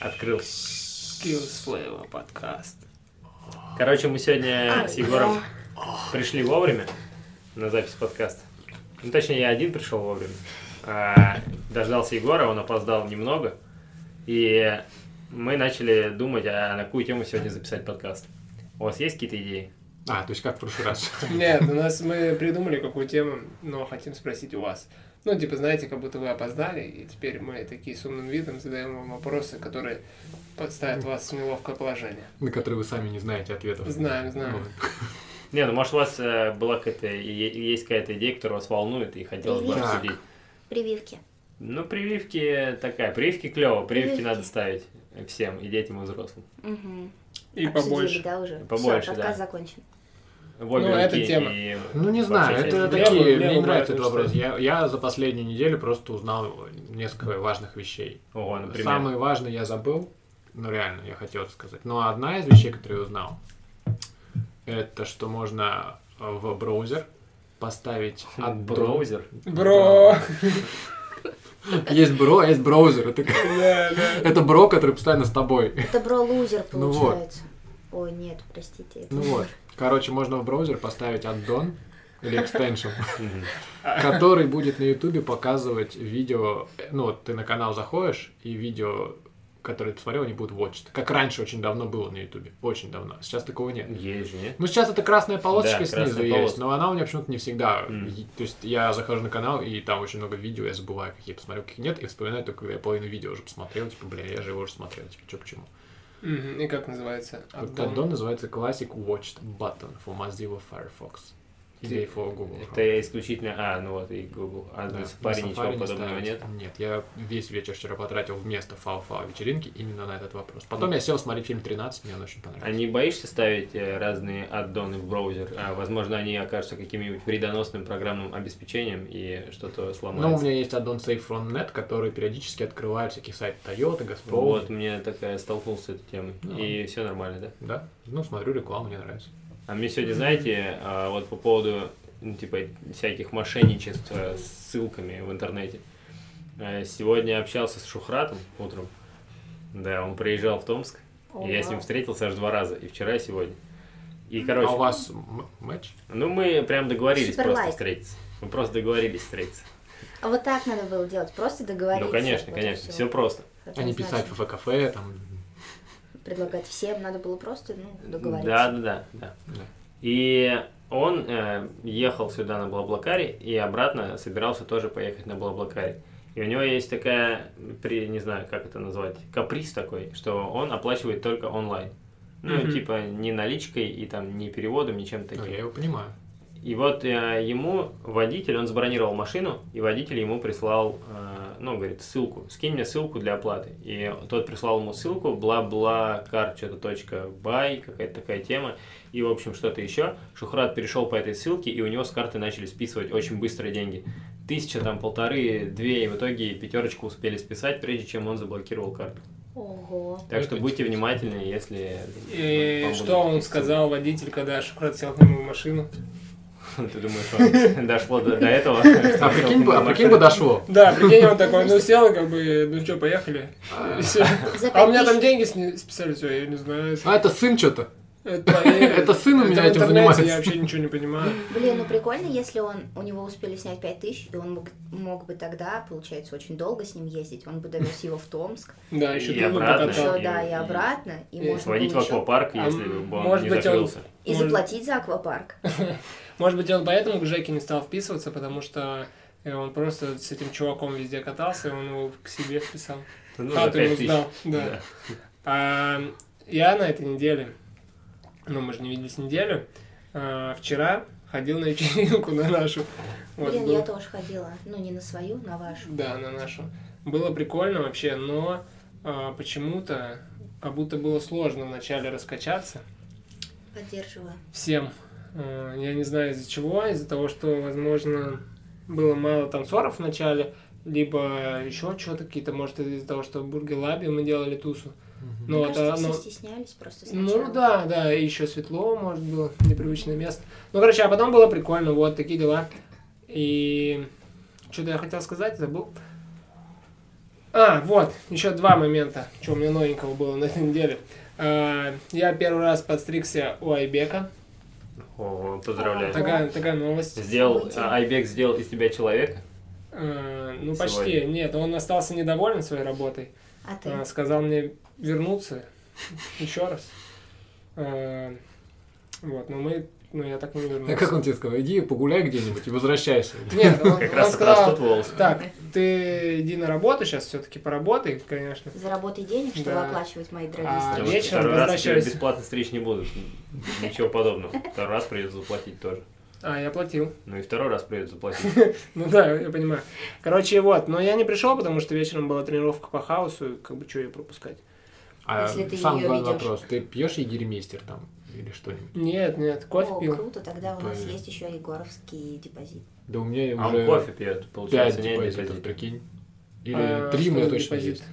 Открыл. Skills Flavor подкаст. Короче, мы сегодня с Егором пришли вовремя на запись подкаста. Ну, точнее, я один пришел вовремя. А, дождался Егора, он опоздал немного. И мы начали думать, а на какую тему сегодня записать подкаст. У вас есть какие-то идеи? А, то есть как в прошлый раз. Нет, у нас мы придумали какую тему, но хотим спросить у вас. Ну, типа, знаете, как будто вы опоздали, и теперь мы такие с умным видом задаем вам вопросы, которые подставят вас в неловкое положение. На которые вы сами не знаете ответов. Знаем, знаем. Вот. Не, ну может у вас э, была какая-то, есть какая-то идея, которая вас волнует и хотелось бы обсудить. Прививки. Ну, прививки такая, прививки клево, прививки Прививки. надо ставить всем, и детям, и взрослым. Угу. И Обсудили, побольше. да, уже. Побольше, Всё, да. подкаст закончен. В обе Ну, это тема. и Ну, не знаю, это Левую- такие, мне левую не нравится этот вопрос. Я, я за последнюю неделю просто узнал несколько важных вещей. Ого, например. Самые важные я забыл, ну реально, я хотел это сказать. Но одна из вещей, которые я узнал, это что можно в браузер поставить аддон. Браузер. Бро! Есть бро, а есть браузер. Это, Да, да. это бро, который постоянно с тобой. Это бро-лузер Ну вот. получается. Ой, нет, простите. это Ну вот. Короче, можно в браузер поставить аддон или экстеншн, который будет на ютубе показывать видео, ну вот ты на канал заходишь, и видео, которое ты смотрел, они будут watched. Как раньше очень давно было на ютубе. Очень давно. Сейчас такого нет. Есть же, нет? Ну, сейчас это красная полосочка Да, снизу красная есть, полоска. но она у меня почему-то не всегда. То есть я захожу на канал, и там очень много видео, я забываю, какие посмотрел, каких нет, и вспоминаю только, когда я половину видео уже посмотрел, типа, бля, я же его уже смотрел, типа, что почему. Мгм. И как называется? Аддон. аддон называется Classic Watched Button for Mozilla Firefox. Или for Google. Chrome. Это исключительно... А, ну вот и Google. А Да, на на Safari ничего не подобного нет? Нет, я весь вечер вчера потратил вместо фау-фау вечеринки именно на этот вопрос. Потом я сел смотреть фильм 13, мне он очень понравился. А не боишься ставить э, разные аддоны в браузер? А, возможно, они окажутся каким-нибудь вредоносным программным обеспечением и что-то Ну, у сломается. меня есть аддон Safe from Net, который периодически открывает всякие сайты Toyota, Газпром. Вот, мне такая столкнулся с этой темой. Ну. И все нормально, да? Да, ну, смотрю рекламу, мне нравится. А мне сегодня, знаете, а, вот по поводу, ну, типа, всяких мошенничеств э, с ссылками в интернете. Э, Сегодня общался с Шухратом утром. Да, он приезжал в Томск. и я с ним встретился аж два раза, и вчера, и сегодня. И, а короче, у вас матч? ну мы прям договорились Супер просто лайк. встретиться. Мы просто договорились встретиться. А вот так надо было делать, просто договориться. ну, конечно, вот конечно, все просто. А не писать в ФК-кафе, там... Предлагать всем, надо было просто, ну, договориться. Да, да, да, да. Да. И он э, ехал сюда на Блаблакаре и обратно собирался тоже поехать на Блаблакаре. И у него есть такая, при, не знаю, как это назвать, каприз такой, что он оплачивает только онлайн. Ну, Мгм. типа, не наличкой и там не переводом, ни чем Ну, таким. я его понимаю. И вот э, ему водитель, он забронировал машину, и водитель ему прислал, э, ну, говорит, ссылку, скинь мне ссылку для оплаты. И тот прислал ему ссылку, бла-бла, кар, что-то точка бай, какая-то такая тема, и, в общем, что-то еще. Шухрат перешел по этой ссылке, и у него с карты начали списывать очень быстро деньги. Тысяча, там, полторы, две, и в итоге пятерочку успели списать, прежде чем он заблокировал карту. Ого. Так что будьте внимательны, если... И что он сказал водитель, когда Шухрат сел к нему в машину? Ты думаешь, он дошло до, до этого? А прикинь, бы, а прикинь бы дошло. Да, прикинь, он такой, ну сел, как бы, ну что, поехали. За А у меня там деньги списали, все, я не знаю. А это сын что-то. Это, сын у меня этим занимается. Я вообще ничего не понимаю. Блин, ну прикольно, если он у него успели снять 5000, и он мог, бы тогда, получается, очень долго с ним ездить. Он бы довез его в Томск, Да, еще И обратно. да, и обратно, и, Сводить в аквапарк, А если бы он не закрылся. и заплатить за аквапарк. Может быть, он поэтому к Жеке не стал вписываться, потому что э, он просто с этим чуваком везде катался, и он его к себе вписал. Ну, Хату ему 5000. сдал, да. А, я на этой неделе, ну, мы же не виделись неделю, а, вчера ходил на вечеринку на нашу. Вот, Блин, был- я тоже ходила. Ну, не на свою, на вашу. Да, на нашу. Было прикольно вообще, но а, почему-то как будто было сложно вначале раскачаться Поддерживаю. всем. А, Я не знаю из-за чего, из-за того, что, возможно, было мало танцоров в начале, либо еще что-то какие-то, может, из-за того, что в Бургер Лабе мы делали тусу. Ну, Мне вот, кажется, а, все ну, стеснялись просто сначала. ну да, да, и еще светло, может, было непривычное место. Ну, короче, а потом было прикольно, вот такие дела. И что-то я хотел сказать, забыл. А, вот, еще два момента, что у меня новенького было на этой неделе. А, Я первый раз подстригся у Айбека. О, поздравляю. Такая, такая новость. Сделал, а, Айбек сделал из тебя человека? А, Ну, почти. Сегодня. Нет, он остался недоволен своей работой. А ты? А, Сказал мне вернуться еще раз. А, Вот, но мы, ну, я так не А вернулся. как он тебе сказал? Иди погуляй где-нибудь и возвращайся. Нет, он, Как он раз сказал, растут волосы. так, ты иди на работу сейчас, все-таки поработай, конечно. Заработай денег, чтобы Да. оплачивать мои дорогие А, стрижки. что вечером второй раз бесплатно стричь не будут. Ничего подобного. Второй раз придется заплатить тоже. А, я платил. Ну и второй раз придется заплатить. Ну да, я понимаю. Короче, вот, но я не пришел, потому что вечером была тренировка по хаосу, как бы что ее пропускать. А Если ты сам её главный вопрос. Ты пьешь егермейстер там или что-нибудь? Нет, нет, кофе О, пил. круто, тогда у нас Понятно. есть еще Егоровский депозит. Да у меня А уже он кофе пьет, пять получается, не депозитов, депозит. прикинь. Или А, три у что меня за точно депозит? есть.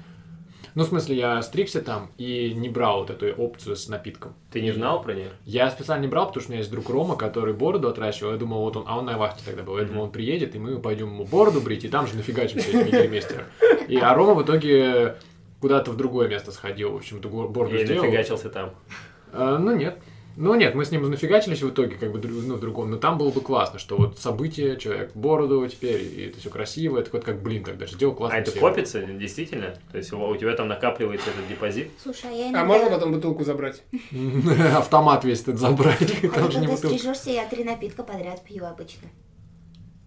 Ну, в смысле, я стригся там и не брал вот эту опцию с напитком. Ты не знал про нее? Я специально не брал, потому что у меня есть друг Рома, который бороду отращивал. Я думал, вот он, а он на вахте тогда был. Я думал, он приедет, и мы пойдем ему бороду брить, и там же нафигачимся этим. И, а Рома в итоге куда-то в другое место сходил, в общем, бороду И сделал. нафигачился там. А, ну, нет. Ну, нет, мы с ним нафигачились в итоге, как бы, ну, в другом. Но там было бы классно, что вот событие, человек бороду теперь, и это все красиво, это вот как, блин, тогда же сделал А классно. это копится, действительно? То есть у тебя там накапливается этот депозит? Слушай, а я иногда... А можно потом бутылку забрать? Автомат весь этот забрать, А там ты же не когда бутылка. стрижешься, я три напитка подряд пью обычно.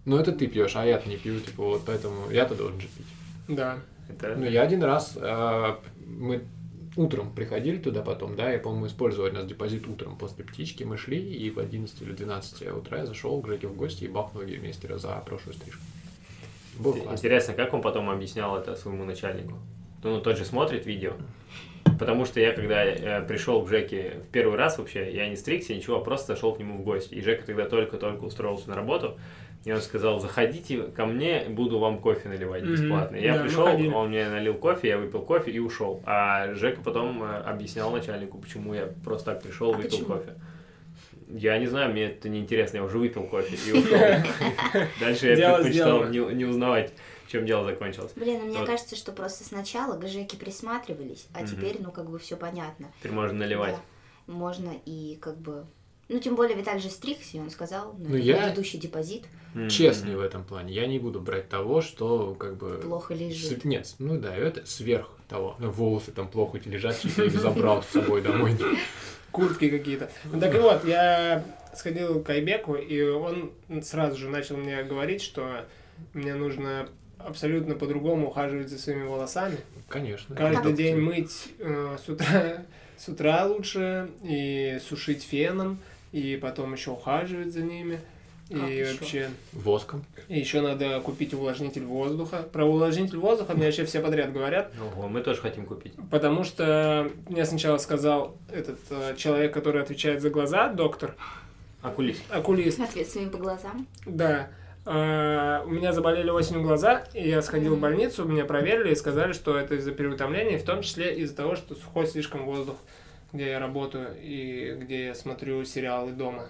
Ну, это ты пьешь, а я-то не пью, типа, вот поэтому я-то должен же пить. Да. Это... Ну, я один раз, а, мы утром приходили туда потом, да, я, по-моему, использовал один раз депозит утром после птички, мы шли, и в 11 или 12 утра я зашел к Жеке в гости и бахнул геймейстера за прошлую стрижку. Было классно. Интересно, как он потом объяснял это своему начальнику? Ну, тот же смотрит видео. Потому что я, когда э, пришел к Жеке в первый раз вообще, я не стригся, ничего, а просто зашел к нему в гости. И Жека тогда только-только устроился на работу, и он сказал, заходите ко мне, буду вам кофе наливать бесплатно. И Я Да, пришел, он мне налил кофе, я выпил кофе и ушел. А Жека потом э, объяснял начальнику, почему я просто так пришел, А выпил почему? кофе. Я не знаю, мне это неинтересно, я уже выпил кофе и ушел. Дальше я предпочитал не узнавать, в чем дело закончилось. Блин, а мне Вот. кажется, что просто сначала гажеки присматривались, а теперь, ну, как бы все понятно. Теперь можно наливать. Да. Можно и как бы... Ну, тем более Виталий же стригся, и он сказал, ну, Ну, это я- предыдущий депозит М, Честный в этом плане. Я не буду брать того, что как бы... плохо лежит. С- Нет, ну да, это сверх того. Ну, волосы там плохо лежат, ли не забрал с собой домой. Куртки какие-то. Так вот, я сходил к Айбеку, и он сразу же начал мне говорить, что мне нужно абсолютно по-другому ухаживать за своими волосами. Конечно. Каждый Как день мыть э, с утра с утра лучше и сушить феном, и потом еще ухаживать за ними. И ещё? вообще, Воском. и еще надо купить увлажнитель воздуха. Про увлажнитель воздуха мне вообще все подряд говорят, Ого, мы тоже хотим купить. потому что мне сначала сказал этот э, человек, который отвечает за глаза, доктор, Окулист. окулист, Ответственными по глазам. да. э, у меня заболели осенью глаза, и я сходил в Мгм. больницу, меня проверили и сказали, что это из-за переутомления, в том числе из-за того, что сухой слишком воздух, где я работаю и где я смотрю сериалы дома.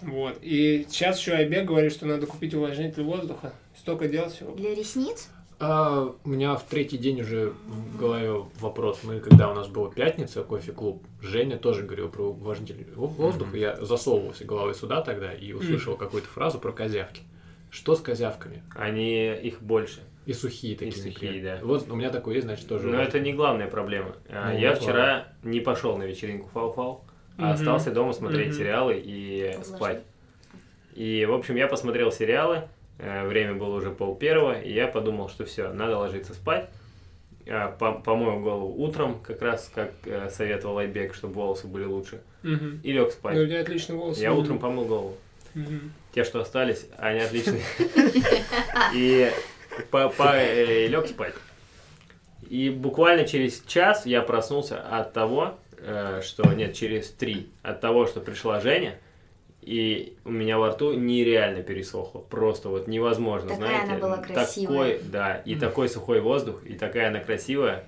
Вот. И сейчас еще Айбек говорит, что надо купить увлажнитель воздуха. Столько дел всего. Для ресниц? А, у меня в третий день уже в голове вопрос. Мы, когда у нас была пятница, кофе-клуб, Женя тоже говорил про увлажнитель во- воздуха. Я засовывался головой сюда тогда и услышал какую-то фразу про козявки. Что с козявками? Они их больше. И сухие такие. сухие, неприятные. да. Вот у меня такой есть, значит, тоже. Но это не главная проблема. А, Ну, Я вчера не пошел на вечеринку Фау-Фау, а Мгм. остался дома смотреть Мгм. сериалы и Увлажнитель. спать. И, в общем, я посмотрел сериалы, э, время было уже пол первого, и я подумал, что все, надо ложиться спать. А, по- Помою голову утром, как раз как э, советовал Айбек, чтобы волосы были лучше. Мгм. И лег Ну, у спать. тебя отличные волосы. Я утром помыл голову. Мгм. Те, что остались, они отличные. И лег спать. И буквально через час я проснулся от того, э, что нет, через три, от того, что пришла Женя, и у меня во рту нереально пересохло. Просто вот невозможно, Такая знаете. она была красивая. Такой, да, и такой сухой воздух, и такая она красивая.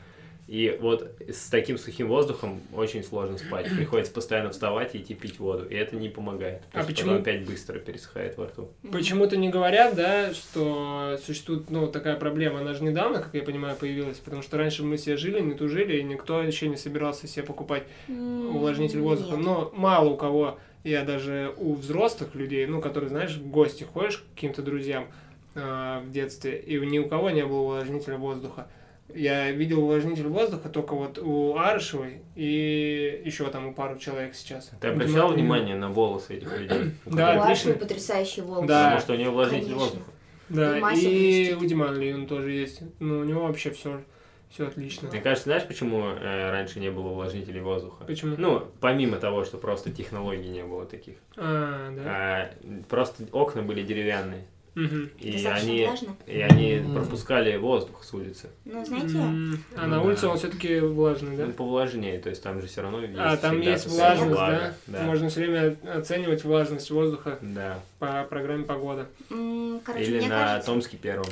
И вот с таким сухим воздухом очень сложно спать. Приходится постоянно вставать и идти пить воду. И это не помогает. А потому что почему? потом опять быстро пересыхает во рту. Почему-то не говорят, да, что существует, ну, такая проблема. Она же недавно, как я понимаю, появилась, потому что раньше мы все жили, не тужили, и никто еще не собирался себе покупать увлажнитель воздуха. Но мало у кого, я даже у взрослых людей, ну, которые, знаешь, в гости ходишь к каким-то друзьям э, в детстве, и ни у кого не было увлажнителя воздуха. Я видел увлажнитель воздуха только вот у Арышевой и еще там у пару человек сейчас. Ты обращал Видимо, внимание на волосы этих людей? Да, У потрясающие волосы. Да. Потому что у нее увлажнитель Конечно. воздуха. Да, И и у Димана Леон тоже есть. Ну, у него вообще все, все отлично. Мне кажется, знаешь, почему э, раньше не было увлажнителей воздуха? Почему? Ну, помимо того, что просто технологий не было таких. А, да. А, просто окна были деревянные. Мгм. И они, влажно? и они пропускали воздух с улицы. Ну, знаете, М, А Ну на да. улице он все-таки влажный, да? Ну, повлажнее, то есть там же все равно есть А, там есть влажность, влага. да? Да. Можно все время оценивать влажность воздуха Да. по программе погода. короче, Или мне на кажется... Томске первом,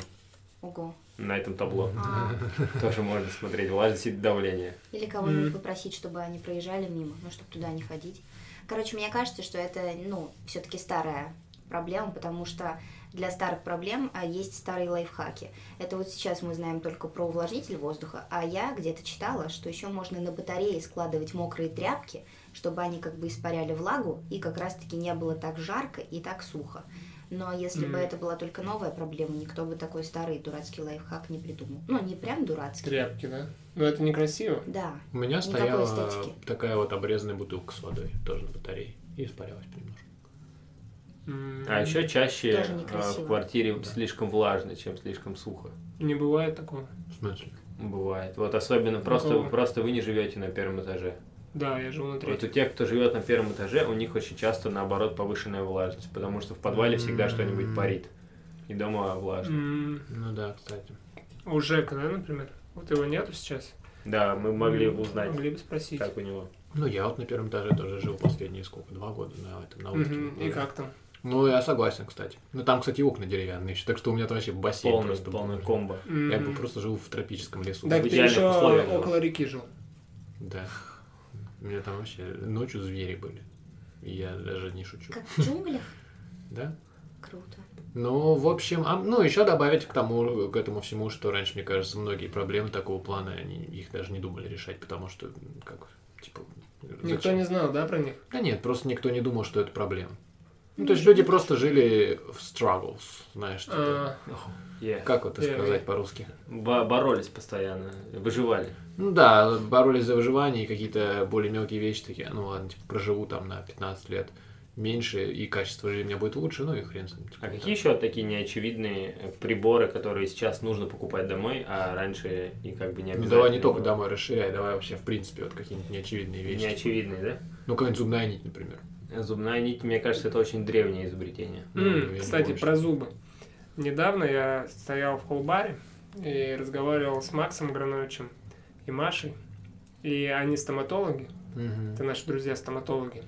Ого. на этом табло. А, Тоже можно смотреть влажность и давление. Или кого-нибудь попросить, чтобы они проезжали мимо, ну, чтобы туда не ходить. Короче, мне кажется, что это, ну, все-таки старая проблема, потому что для старых проблем а, есть старые лайфхаки. Это вот сейчас мы знаем только про увлажнитель воздуха, а я где-то читала, что еще можно на батарее складывать мокрые тряпки, чтобы они как бы испаряли влагу, и как раз-таки не было так жарко и так сухо. Но если бы Мгм. это была только новая проблема, никто бы такой старый дурацкий лайфхак не придумал. Ну, не прям дурацкий. Тряпки, да? Но это некрасиво. Да. У меня Никакой стояла эстетики. такая вот обрезанная бутылка с водой, тоже на батарее, и испарялась немножко. А еще чаще некрасиво. в квартире слишком влажно, чем слишком сухо. Не бывает такого. В смысле? Бывает. Вот особенно просто, просто вы не живете на первом этаже. Да, я живу на Вот у третьем. тех, кто живет на первом этаже, у них очень часто наоборот повышенная влажность, потому что в подвале всегда что-нибудь парит. И дома влажно. М, Ну да, кстати. У Жека, да, например? Вот его нету сейчас. Да, мы могли М, узнать, Могли бы спросить. как у него. Ну, я вот на первом этаже тоже жил последние сколько, два года на этом, на улице. Мгм, И как там? Ну, я согласен, кстати. Ну, там, кстати, окна деревянные еще, так что у меня там вообще бассейн Полный, просто был. полный комбо. Я М, бы просто жил в тропическом лесу. В ты идеальных еще около реки жил. Да. У меня там вообще ночью звери были. Я даже не шучу. Как в джунглях? Да? Круто. Ну, в общем, а, ну, еще добавить к тому, к этому всему, что раньше, мне кажется, многие проблемы такого плана, они их даже не думали решать, потому что, как, типа... Никто зачем? не знал, да, про них? Да нет, просто никто не думал, что это проблема. Ну, то есть люди просто жили в struggles, знаешь, типа, А, Yeah. как вот это Yeah, сказать yeah. по-русски? Бо- боролись постоянно, выживали. Ну да, боролись за выживание и какие-то более мелкие вещи такие, ну ладно, типа, проживу там на 15 лет меньше, и качество жизни у меня будет лучше, ну и хрен с ним. типа, А какие еще такие неочевидные э, приборы, которые сейчас нужно покупать домой, а раньше и как бы не Ну обязательно? давай не только было? домой расширяй, давай вообще в принципе вот какие-нибудь неочевидные вещи. Неочевидные, да? Ну, какая-нибудь зубная нить, например. Зубная нить, мне кажется, это очень древнее изобретение. Не Кстати, помню, про зубы. Недавно я стоял в холбаре и разговаривал с Максом Грановичем и Машей. И они стоматологи. Мгм. Это наши друзья-стоматологи.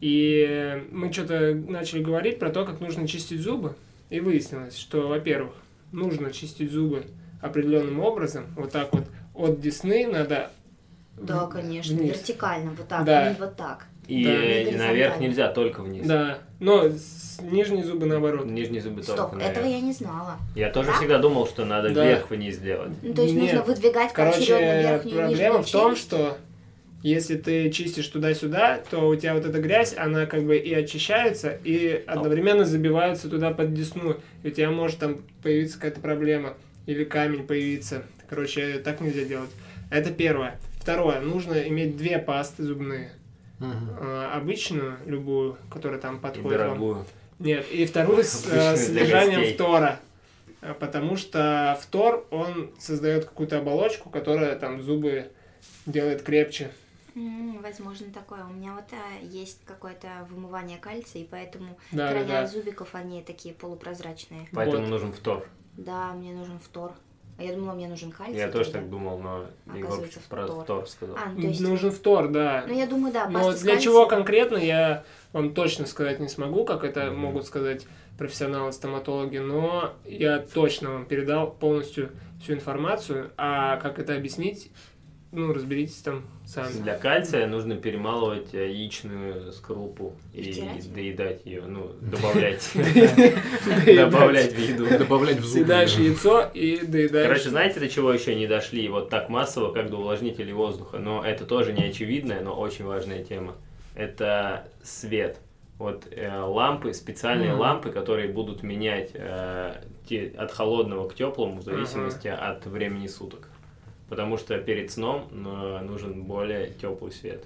И мы что-то начали говорить про то, как нужно чистить зубы. И выяснилось, что, во-первых, нужно чистить зубы определенным образом. Вот так вот от десны надо... Да, конечно, вниз. вертикально, вот так, Да. не вот так. И Да, наверх нельзя, только вниз. Да, но с- нижние зубы наоборот. Нижние зубы Стоп, только наверх. этого я не знала. Я тоже Да? всегда думал, что надо Да. вверх-вниз делать. Ну, то есть Нет. нужно выдвигать Короче, верхнюю проблема в том, что если ты чистишь туда-сюда, то у тебя вот эта грязь, она как бы и очищается, и одновременно забивается туда под десну. И у тебя может там появиться какая-то проблема. Или камень появиться. Короче, так нельзя делать. Это первое. Второе. Нужно иметь две пасты зубные. Мгм. Э, Обычную, любую, которая там И подходит вам. Нет, и вторую с э, содержанием фтора. Э, Потому что фтор, он создает какую-то оболочку, которая там зубы делает крепче. Возможно, такое. У меня вот а, есть какое-то вымывание кальция, и поэтому Да, края да. зубиков, они такие полупрозрачные. Поэтому Вот. нужен втор. Да, мне нужен фтор. А я думала, мне нужен кальций. Я тоже так думал, но Егор про фтор сказал. А, ну, то есть... Нужен втор, да. Ну, я думаю, да, Но для чего конкретно, я вам точно сказать не смогу, как это Мгм. могут сказать профессионалы-стоматологи, но я точно вам передал полностью всю информацию, а как это объяснить, ну, разберитесь там сами. Для кальция нужно перемалывать э, яичную скорлупу И и доедать ее, ну, добавлять. Добавлять в еду. Добавлять в зубы. Съедаешь яйцо и доедаешь. Короче, знаете, до чего еще не дошли вот так массово, как до увлажнителей воздуха? Но это тоже не очевидная, но очень важная тема. Это свет. Вот э, лампы, специальные Мгм. лампы, которые будут менять э, те- от холодного к теплому в зависимости от времени суток. Потому что перед сном э, нужен более теплый свет.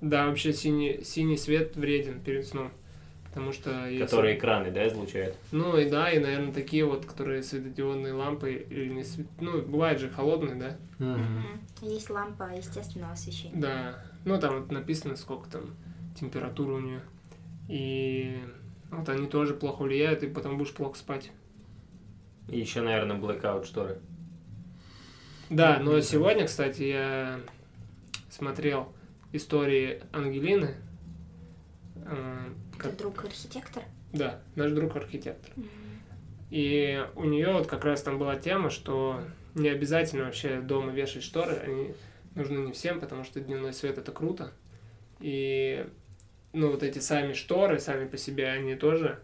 Да, вообще синий, синий свет вреден перед сном. Потому что если- Которые экраны, да, излучают? Ну и да, и, наверное, такие вот, которые светодиодные лампы, или не свет... Ну, бывает же холодные, да? Мгм. Мгм. Есть лампа естественного освещения. Да. Ну, там вот написано, сколько там температура у нее. И вот они тоже плохо влияют, и потом будешь плохо спать. И еще, наверное, blackout шторы. Да, но сегодня, кстати, я смотрел истории Ангелины. Э, как- друг архитектор? Да, наш друг архитектор. Мгм. И у нее вот как раз там была тема, что не обязательно вообще дома вешать шторы, они нужны не всем, потому что дневной свет это круто. И ну вот эти сами шторы, сами по себе, они тоже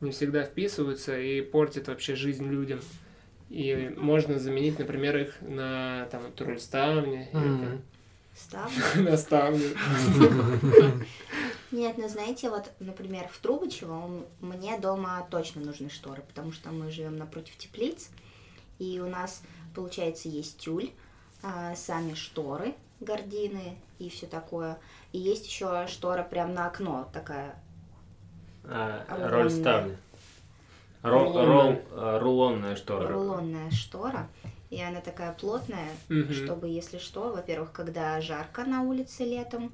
не всегда вписываются и портят вообще жизнь людям. И можно заменить, например, их на там вот роль ставни, там на ставню. Нет, ну знаете, вот, например, в Трубычево у- мне дома точно нужны шторы, потому что мы живем напротив теплиц, и у нас, получается, есть тюль, а, сами шторы, гардины и все такое. И есть еще штора прям на окно, такая. А, роль ставни. Рулонная. рол- э, рулонная штора. рулонная штора, и она такая плотная, Мгм. чтобы, если что, во-первых, когда жарко на улице летом,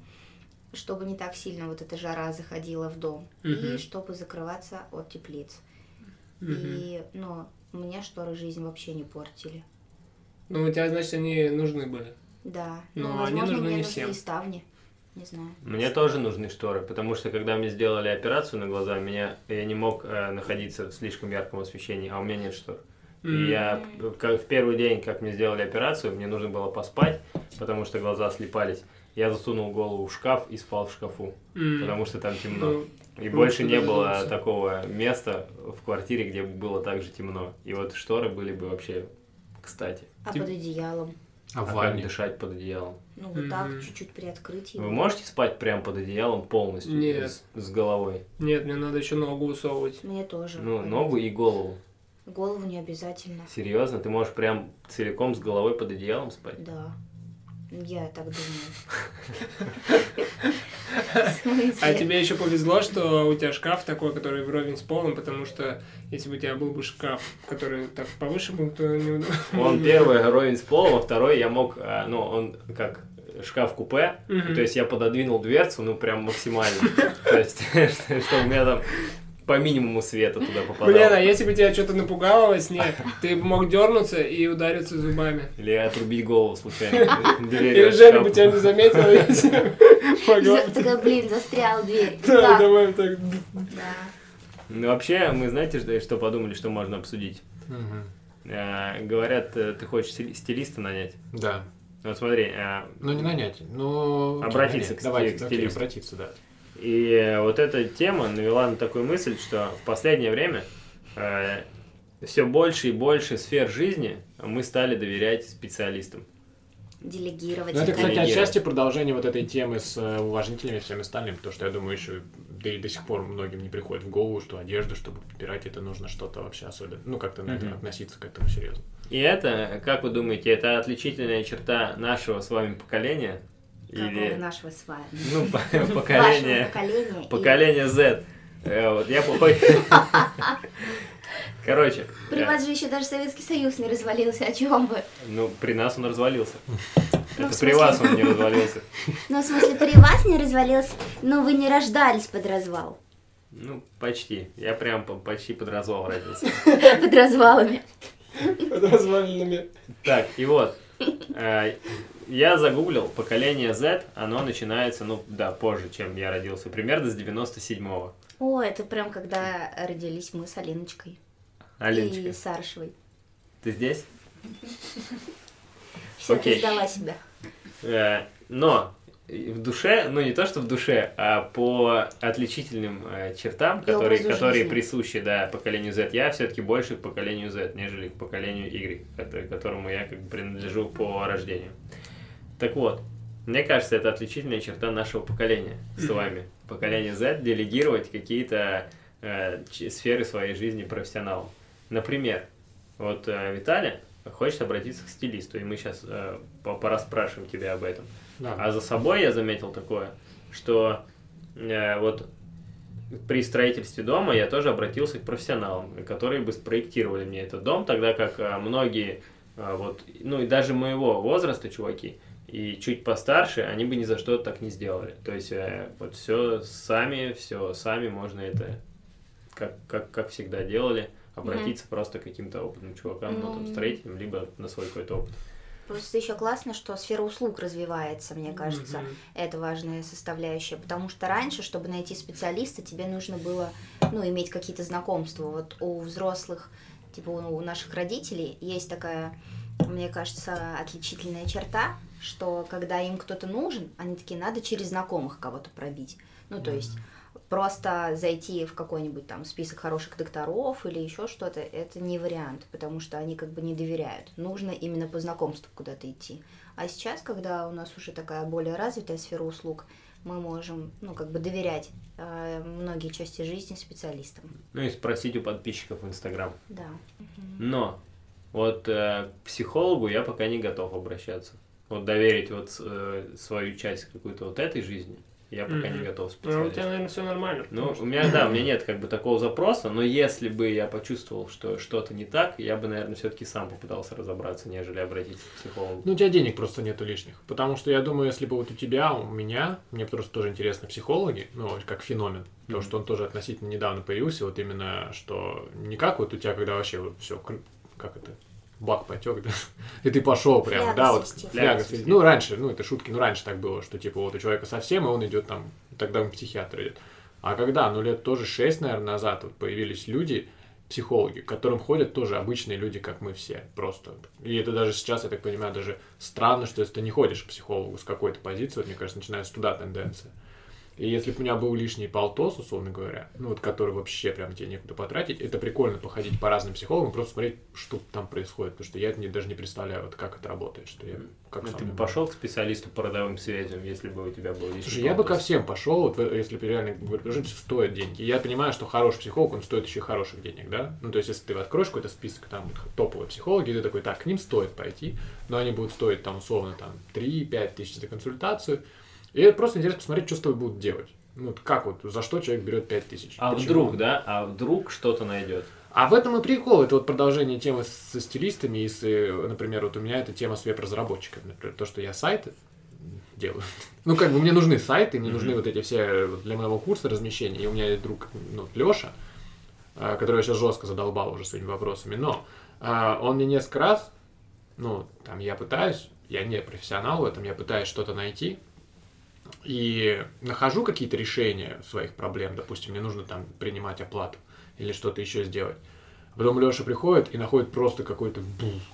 чтобы не так сильно вот эта жара заходила в дом, и Мгм. чтобы закрываться от теплиц. Мгм. И, ну, мне шторы жизнь вообще не портили. Ну, у тебя, значит, они нужны были. Да, Но ну, они возможно, нужны мне не нужны всем. и ставни, не знаю. Мне тоже нужны шторы, потому что когда мне сделали операцию на глаза, меня я не мог э, находиться в слишком ярком освещении, а у меня нет штор. И М. я как в первый день, как мне сделали операцию, мне нужно было поспать, потому что глаза слепались. Я засунул голову в шкаф и спал в шкафу, М. потому что там темно. Ну, И Круто, больше не было додумался. такого места в квартире, где было так же темно. И вот шторы были бы вообще кстати. А Тип- под одеялом? А А в как ванне? дышать под одеялом? Ну, вот так, чуть-чуть приоткрыть его. Вы можете спать прямо под одеялом полностью? Нет. С, с головой? Нет, мне надо еще ногу высовывать. Мне тоже. Ну, Понятно. ногу и голову. Голову не обязательно. Серьезно? Ты можешь прям целиком с головой под одеялом спать? Да. Я так думаю. В смысле? А тебе еще повезло, что у тебя шкаф такой, который вровень с полом, потому что если бы у тебя был бы шкаф, который так повыше был, то не Он первый ровень с полом, а второй я мог, а, ну, он как шкаф-купе, Мгм. то есть я пододвинул дверцу, ну, прям максимально. То есть, чтобы у меня там по минимуму света туда попадало. Блин, а если бы тебя что-то напугало во сне, ты бы мог дернуться и удариться зубами. Или отрубить голову случайно. Или Женя бы тебя не заметила, если могла. Такая, блин, застряла дверь. Да, давай так. Да. Ну, вообще, мы знаете, что, что подумали, что можно обсудить? Э, говорят, э, ты хочешь стили- стилиста нанять. Да. Вот смотри, э, Ну, не нанять, но... окей, Обратиться нанять. к Давайте, к окей, стилисту. обратиться, да. И вот эта тема навела на такую мысль, что в последнее время все больше и больше сфер жизни мы стали доверять специалистам. Делегировать. Ну, это, кстати, Делегировать. отчасти продолжение вот этой темы с э, увлажнителями и всем остальным, потому что я думаю, еще да и до сих пор многим не приходит в голову, что одежду, чтобы подбирать, это нужно что-то вообще особенно, ну, как-то на это Мгм. относиться к этому серьезно. И это, как вы думаете, это отличительная черта нашего с вами поколения? Какого Или, нашего с вами? ну, поколение, поколения. поколение Z. Э, Вот я плохой. Короче, При э, вас же еще даже Советский Союз не развалился, о чем вы? ну, при нас он развалился. Ну, Это при вас он не развалился. Ну, в смысле, при вас не развалился, но вы не рождались под развал. Ну, почти. Я прям по- почти под развал родился. Под развалами. Под развалинами. Так, и вот. э, Я загуглил, поколение Z, оно начинается, ну, да, позже, чем я родился, примерно с 97-го. О, это прям когда родились мы с Алиночкой. Алиночка, И Саршевой. ты здесь? Все, Окей. сдала себя. Э, Но в душе, ну не то что в душе, а по отличительным э, чертам, которые, образу которые жизни. присущи да, поколению Z, я все-таки больше к поколению Z, нежели к поколению Y, ко- которому я как бы принадлежу по рождению. Так вот, мне кажется, это отличительная черта нашего поколения с вами. Поколение Z делегировать какие-то э, сферы своей жизни профессионалам. Например, вот э, Виталий хочет обратиться к стилисту, и мы сейчас порасспрашиваем тебя об этом. Да. А за собой я заметил такое, что э, вот при строительстве дома я тоже обратился к профессионалам, которые бы спроектировали мне этот дом, тогда как э, многие, э, вот, ну и даже моего возраста чуваки, и чуть постарше, они бы ни за что так не сделали. То есть э, вот все сами, все сами можно это, как, как, как всегда делали, обратиться просто к каким-то опытным чувакам, ну, там, Ну. строителям, либо на свой какой-то опыт. Просто еще классно, что сфера услуг развивается, мне кажется. Мгм. Это важная составляющая. Потому что раньше, чтобы найти специалиста, тебе нужно было ну, иметь какие-то знакомства. Вот у взрослых, типа у наших родителей, есть такая, мне кажется, отличительная черта, что когда им кто-то нужен, они такие, надо через знакомых кого-то пробить. Ну, то есть просто зайти в какой-нибудь там список хороших докторов или еще что-то, это не вариант, потому что они как бы не доверяют. Нужно именно по знакомству куда-то идти. А сейчас, когда у нас уже такая более развитая сфера услуг, мы можем, ну, как бы доверять э, многие части жизни специалистам. Ну и спросить у подписчиков в Инстаграм. Да. Но вот э, к психологу я пока не готов обращаться. Вот доверить вот э, свою часть какую-то вот этой жизни я пока не Мгм. готов Ну, у специалист. тебя, наверное, все нормально. Ну, что- у меня, да, у меня нет как бы такого запроса, но если бы я почувствовал, что что-то не так, я бы, наверное, все-таки сам попытался разобраться, нежели обратиться к психологу. Ну, у тебя денег просто нету лишних. Потому что я думаю, если бы вот у тебя, у меня, мне просто тоже интересны психологи, ну, как феномен, то, что он тоже относительно недавно появился, вот именно, что не как вот у тебя, когда вообще вот все, как это, бак потек, да, и ты пошел прям, Фляга да, вот свистит. фляга свистит. свистит. Ну, раньше, ну, это шутки, ну, раньше так было, что, типа, вот у человека совсем, и он идет там, тогда он к психиатру идет. А когда, ну, лет тоже шесть, наверное, назад вот появились люди, психологи, к которым ходят тоже обычные люди, как мы все, просто. И это даже сейчас, я так понимаю, даже странно, что если ты не ходишь к психологу с какой-то позиции, вот, мне кажется, начинается туда тенденция. И если бы у меня был лишний полтос, условно говоря, ну вот который вообще прям тебе некуда потратить, это прикольно походить по разным психологам, просто смотреть, что там происходит, потому что я не, даже не представляю, вот как это работает, что я как Ну, ты бы пошел к специалисту по родовым связям, если бы у тебя был лишний Слушай, я бы ко всем пошел, вот, в- если бы реально что стоит деньги. Я понимаю, что хороший психолог, он стоит еще хороших денег, да? Ну, то есть, если ты откроешь какой-то список, там будут топовые психологи, и ты такой, так, к ним стоит пойти, но они будут стоить там условно там 3-5 тысяч за консультацию. И это просто интересно посмотреть, что с тобой будут делать. Ну, как вот, за что человек берет 5 тысяч? А Почему? вдруг, да? А вдруг что-то найдет? А в этом и прикол. Это вот продолжение темы со стилистами. И с, э, например, вот у меня это тема с веб-разработчиками. Например, то, что я сайты делаю. Ну, как бы мне нужны сайты, мне нужны вот эти все э, для моего курса размещения. И у меня есть друг, ну, Леша, который сейчас жестко задолбал уже своими вопросами. Но он мне несколько раз, ну, там я пытаюсь, я не профессионал в этом, я пытаюсь что-то найти, и нахожу какие-то решения своих проблем, допустим, мне нужно там принимать оплату или что-то еще сделать. Потом Леша приходит и находит просто какое-то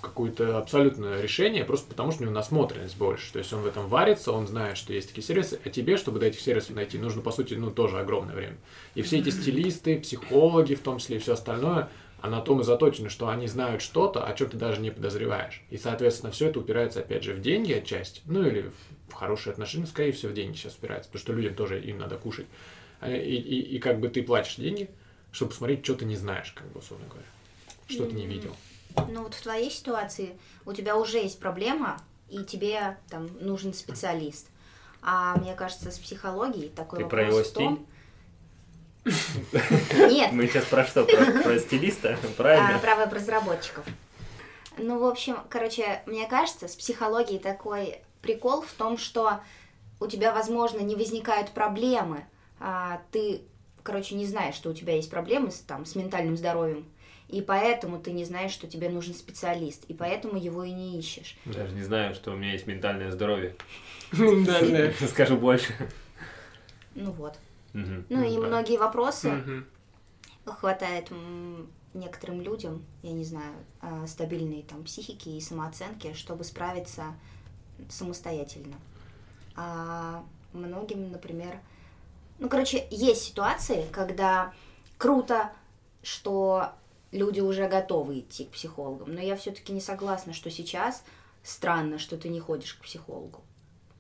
какое-то абсолютное решение, просто потому что у него насмотренность больше. То есть он в этом варится, он знает, что есть такие сервисы, а тебе, чтобы до этих сервисов найти, нужно, по сути, ну, тоже огромное время. И все эти стилисты, психологи, в том числе и все остальное, а на том и заточено, что они знают что-то, о чем ты даже не подозреваешь. И, соответственно, все это упирается, опять же, в деньги отчасти, ну или в хорошие отношения, скорее всего, в деньги сейчас упирается, потому что людям тоже им надо кушать. А, И, и, и как бы ты платишь деньги, чтобы посмотреть, что ты не знаешь, как бы, условно говоря, что ты не видел. Ну вот в твоей ситуации у тебя уже есть проблема, и тебе там нужен специалист. А мне кажется, с психологией такой Ты вопрос про его в том... Нет, Мы сейчас про что? Про, про стилиста? Правильно? а, про веб-разработчиков. Ну, в общем, короче, мне кажется, с психологией такой прикол в том, что у тебя, возможно, не возникают проблемы, а ты, короче, не знаешь, что у тебя есть проблемы с, там, с ментальным здоровьем, И поэтому ты не знаешь, что тебе нужен специалист, и поэтому его и не ищешь. Даже не знаю, что у меня есть ментальное здоровье. Миндальная. Скажу больше. Ну вот. Ну и Да. многие вопросы хватает некоторым людям, я не знаю, а, стабильной там психики и самооценки, чтобы справиться самостоятельно. А многим, например, ну, короче, есть ситуации, когда круто, что люди уже готовы идти к психологам, но я все-таки не согласна, что сейчас странно, что ты не ходишь к психологу.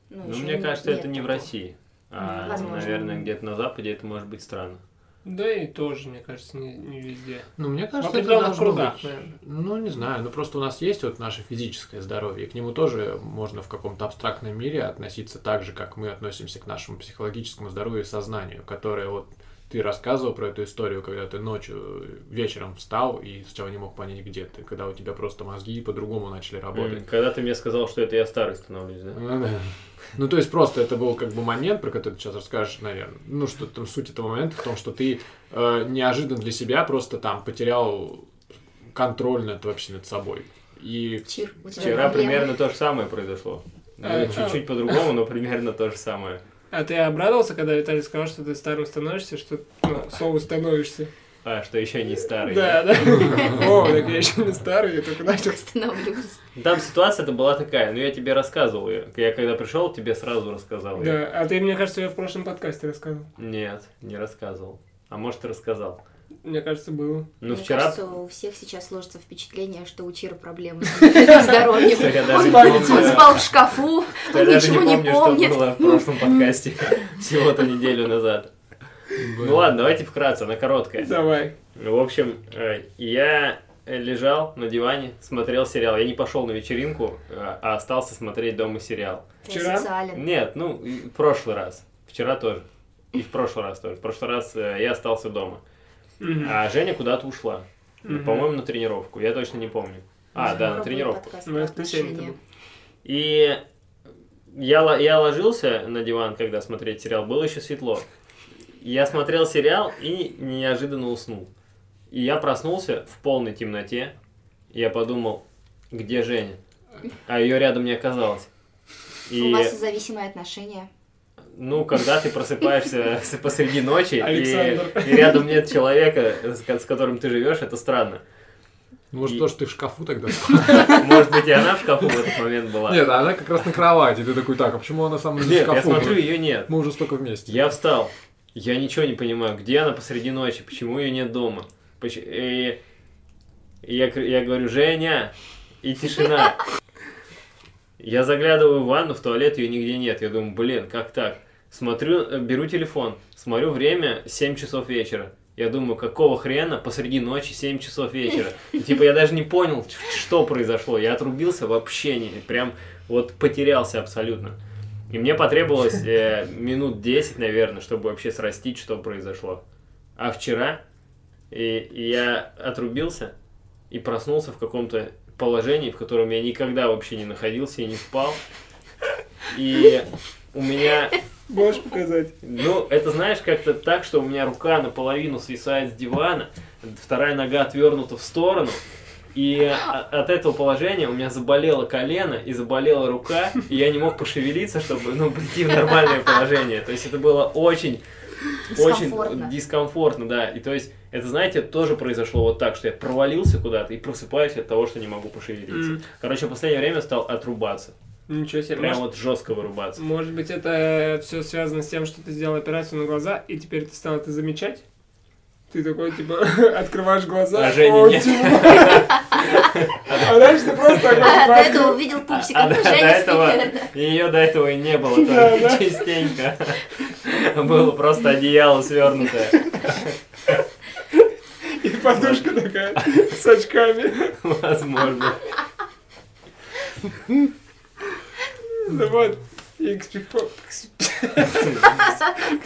Ну, ещё мне не- кажется, это не в такого. России. А, Возможно. наверное, где-то на Западе это может быть странно. Да и тоже, мне кажется, не, не везде. Ну, мне В кажется, это должно кругах, быть- наверное. Ну, не знаю, ну просто у нас есть вот наше физическое здоровье, и к нему тоже можно в каком-то абстрактном мире относиться так же, как мы относимся к нашему психологическому здоровью и сознанию, которое вот ты рассказывал про эту историю, когда ты ночью, вечером встал и сначала не мог понять, где ты, когда у тебя просто мозги по-другому начали работать. Когда ты мне сказал, что это я старый становлюсь, да? Ну, да. Ну, то есть просто это был как бы момент, про который ты сейчас расскажешь, наверное. Ну, что там суть этого момента в том, что ты э, неожиданно для себя просто там потерял контроль над вообще над собой. И Чир, Вчера проблемы? примерно то же самое произошло. Ну, А, Чуть-чуть по-другому, но примерно то же самое. А ты обрадовался, когда Виталий сказал, что ты старым становишься, что ну, слово становишься? А, что еще не старый. Да, да. О, так я еще не старый, я только начал. Становлюсь. Там ситуация-то была такая, ну я тебе рассказывал ее. Я когда пришел, тебе сразу рассказал. Да, а ты, мне кажется, я в прошлом подкасте рассказывал. Нет, не рассказывал. А может, и рассказал. Мне кажется, было. Ну, Мне вчера... кажется, у всех сейчас сложится впечатление, что у Чира проблемы с здоровьем. Он спал в шкафу, он даже не ничего не помню, что помнит. было в прошлом подкасте. Всего-то неделю назад. Ну ладно, давайте вкратце, она короткая. Давай. В общем, э, я лежал на диване, смотрел сериал. Я не пошел на вечеринку, э, а остался смотреть дома сериал. Вчера? Нет, ну, в прошлый раз. Вчера тоже. И в прошлый раз тоже. В прошлый раз э, я остался дома. А Женя куда-то ушла. По-моему, на тренировку. Я точно не помню. А, да, на тренировку. Ну, отношения. И я, я ложился на диван, когда смотреть сериал. Было еще светло. Я смотрел сериал и неожиданно уснул. И я проснулся в полной темноте. Я подумал, где Женя? А ее рядом не оказалось. И, У вас зависимые отношения. Ну, когда ты просыпаешься посреди ночи, и, Александр. и рядом нет человека, с, ко- с которым ты живешь, это странно. может, И- тоже ты в шкафу тогда Может быть, и она в шкафу в этот момент была. Нет, она как раз на кровати. Ты такой, так, а почему она со мной в Нет, я шкафу? смотрю, ее нет. Мы уже столько вместе. Я встал. Я ничего не понимаю, где она посреди ночи, почему ее нет дома. И, я, я говорю, Женя, и тишина. Я заглядываю в ванну, в туалет, ее нигде нет. Я думаю, блин, как так? Смотрю, беру телефон, смотрю время 7 часов вечера. Я думаю, какого хрена посреди ночи 7 часов вечера? Типа я даже не понял, что произошло. Я отрубился вообще не, прям вот потерялся абсолютно. И мне потребовалось э, минут 10, наверное, чтобы вообще срастить, что произошло. А вчера и, и я отрубился и проснулся в каком-то положении, в котором я никогда вообще не находился и не спал. И у меня, Можешь показать? ну, это знаешь, как-то так, что у меня рука наполовину свисает с дивана, вторая нога отвернута в сторону, и от этого положения у меня заболело колено и заболела рука, и я не мог пошевелиться, чтобы ну, прийти в нормальное положение. То есть это было очень, Дискомфортно. очень дискомфортно, да. И то есть это, знаете, тоже произошло вот так, что я провалился куда-то и просыпаюсь от того, что не могу пошевелиться. М. Короче, в последнее время стал отрубаться. Ничего себе. Прям Может, вот жестко вырубаться. может быть, это все связано с тем, что ты сделал операцию на глаза, и теперь ты стал это замечать? Ты такой, типа, открываешь глаза, А Женя о, нет. А дальше ты просто такой, А, до этого увидел А пупсик, а а до, этого ее до этого и не было, Да, только да. частенько. Было просто одеяло свернутое. И подушка такая с очками. Возможно. Да вот. И к психо- к с-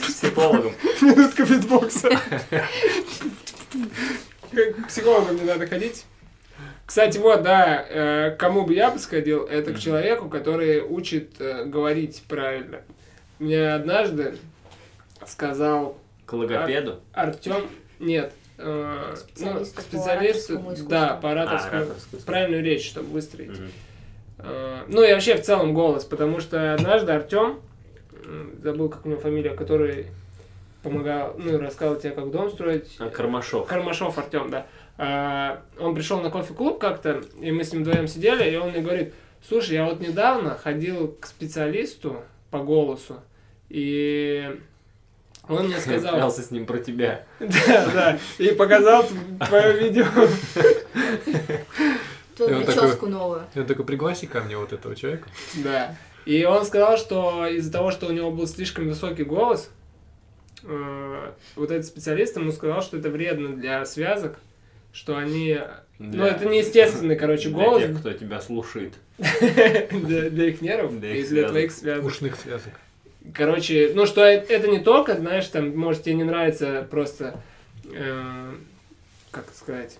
С психологом. Минутка битбокса. Как к психологам не надо ходить. Кстати, вот, да, э, кому бы я бы сходил, это к человеку, который учит э, говорить правильно. Мне однажды сказал К логопеду. Артем, нет, э, Специалист по специалист, ораторскому искусству. да, по А, ораторскому, искусство. правильную речь, чтобы выстроить. Мгм. Э, Ну и вообще в целом голос, потому что однажды Артем, забыл как у него фамилия, который помогал, ну и рассказал тебе, как дом строить. А, Кармашов. Кармашов Артем, да. А, Он пришел на кофе-клуб как-то, и мы с ним вдвоем сидели, и он мне говорит, слушай, я вот недавно ходил к специалисту по голосу, и он мне сказал... Клялся с ним про тебя. Да, да, и показал твое видео. Тут И он прическу новую. Я такой, пригласи ко мне вот этого человека. Да. И он сказал, что из-за того, что у него был слишком высокий голос, э, вот этот специалист ему сказал, что это вредно для связок, что они... Ну, Для- это неестественный, короче, для голос тех, кто тебя слушает. для, для их нервов Для и их для связок. твоих связок. Ушных связок. Короче, ну что э- это не только, знаешь, там, может, тебе не нравится просто, э, как сказать,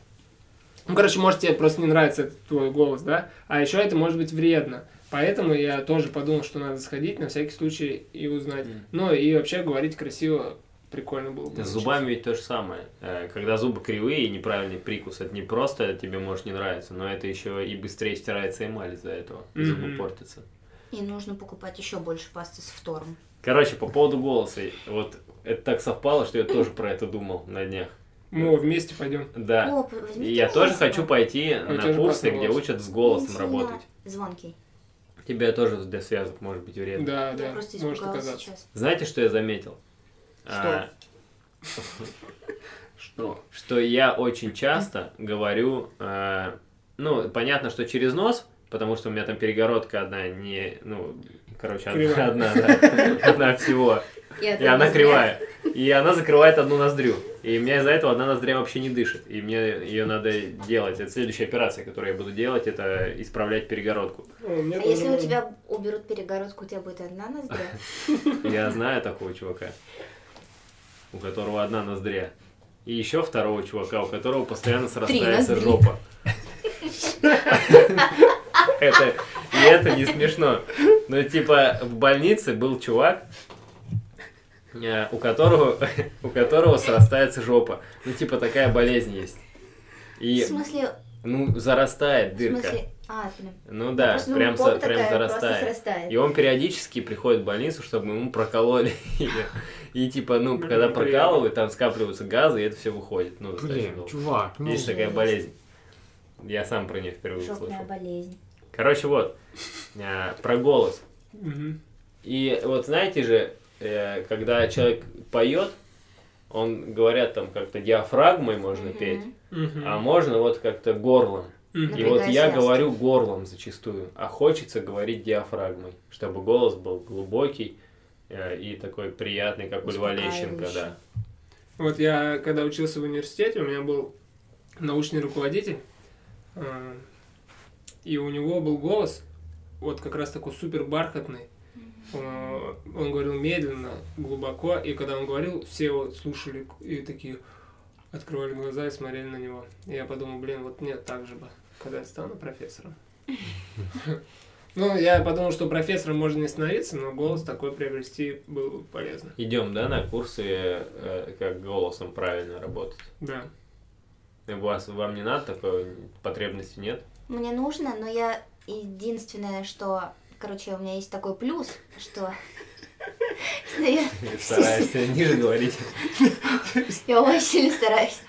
ну, короче, может, тебе просто не нравится твой голос, да, а еще это может быть вредно. Поэтому я тоже подумал, что надо сходить на всякий случай и узнать. Мгм. Ну, и вообще говорить красиво прикольно было бы. С зубами ведь то же самое. Э, Когда зубы кривые и неправильный прикус, это не просто тебе может не нравиться, но это еще и быстрее стирается эмаль из-за этого. и Зубы портятся. И нужно покупать еще больше пасты с фтором. Короче, по поводу голоса. Вот это так совпало, что я тоже про это думал на днях. Мы вместе пойдем. Да. О, я тоже голос хочу пойти тебя на курсы, где учат с голосом работать. Звонкий. Тебе тоже для связок может быть вредно. Да, Я да, просто может оказаться. сейчас. Знаете, что я заметил? Что? А, Что? что я очень часто говорю, э, ну, понятно, что через нос, потому что у меня там перегородка одна, не, ну, короче, одна, одна, да, одна всего, И, она кривая, и она закрывает одну ноздрю, и у меня из-за этого одна ноздря вообще не дышит, и мне ее надо делать, это следующая операция, которую я буду делать, это исправлять перегородку. О, А если у тебя уберут перегородку, у тебя будет одна ноздря? Я знаю такого чувака, у которого одна ноздря. И еще второго чувака, у которого постоянно срастается жопа. Это, и это не смешно. Но типа в больнице был чувак, у которого, у которого срастается жопа. Ну типа такая болезнь есть. В И, смысле, ну, зарастает в дырка. смысле... А, блин. Ну да, Просто, ну, прям, со- прям зарастает. И он периодически приходит в больницу, чтобы ему прокололи ее. И типа, ну, Блин, когда неприятно. прокалывают, там скапливаются газы, и это все выходит. Ну, Блин, долго. чувак, ну... Есть такая болезнь. Я сам про нее впервые Жопная услышал. болезнь. Короче, вот, а, про голос. И вот знаете же, э, когда человек поет, он, говорят, там как-то диафрагмой можно Мгм. петь, Мгм. а можно вот как-то горлом. Мгм. И вот я говорю горлом зачастую, а хочется говорить диафрагмой, чтобы голос был глубокий э, и такой приятный, как у Льва Лещенко, да. Вот я, когда учился в университете, у меня был научный руководитель, э, и у него был голос, вот как раз такой супер бархатный. Э, Он говорил медленно, глубоко, и когда он говорил, все вот слушали и такие открывали глаза и смотрели на него. И я подумал, блин, вот мне так же бы, когда я стану профессором. Ну, я подумал, что профессором можно не становиться, но голос такой приобрести было бы полезно. Идем, да, на курсы, э, как голосом правильно работать. Да. И у вас, вам не надо такой потребности нет? Мне нужно, но я единственное, что... Короче, у меня есть такой плюс, что... Стараешься ниже говорить. я очень сильно стараюсь.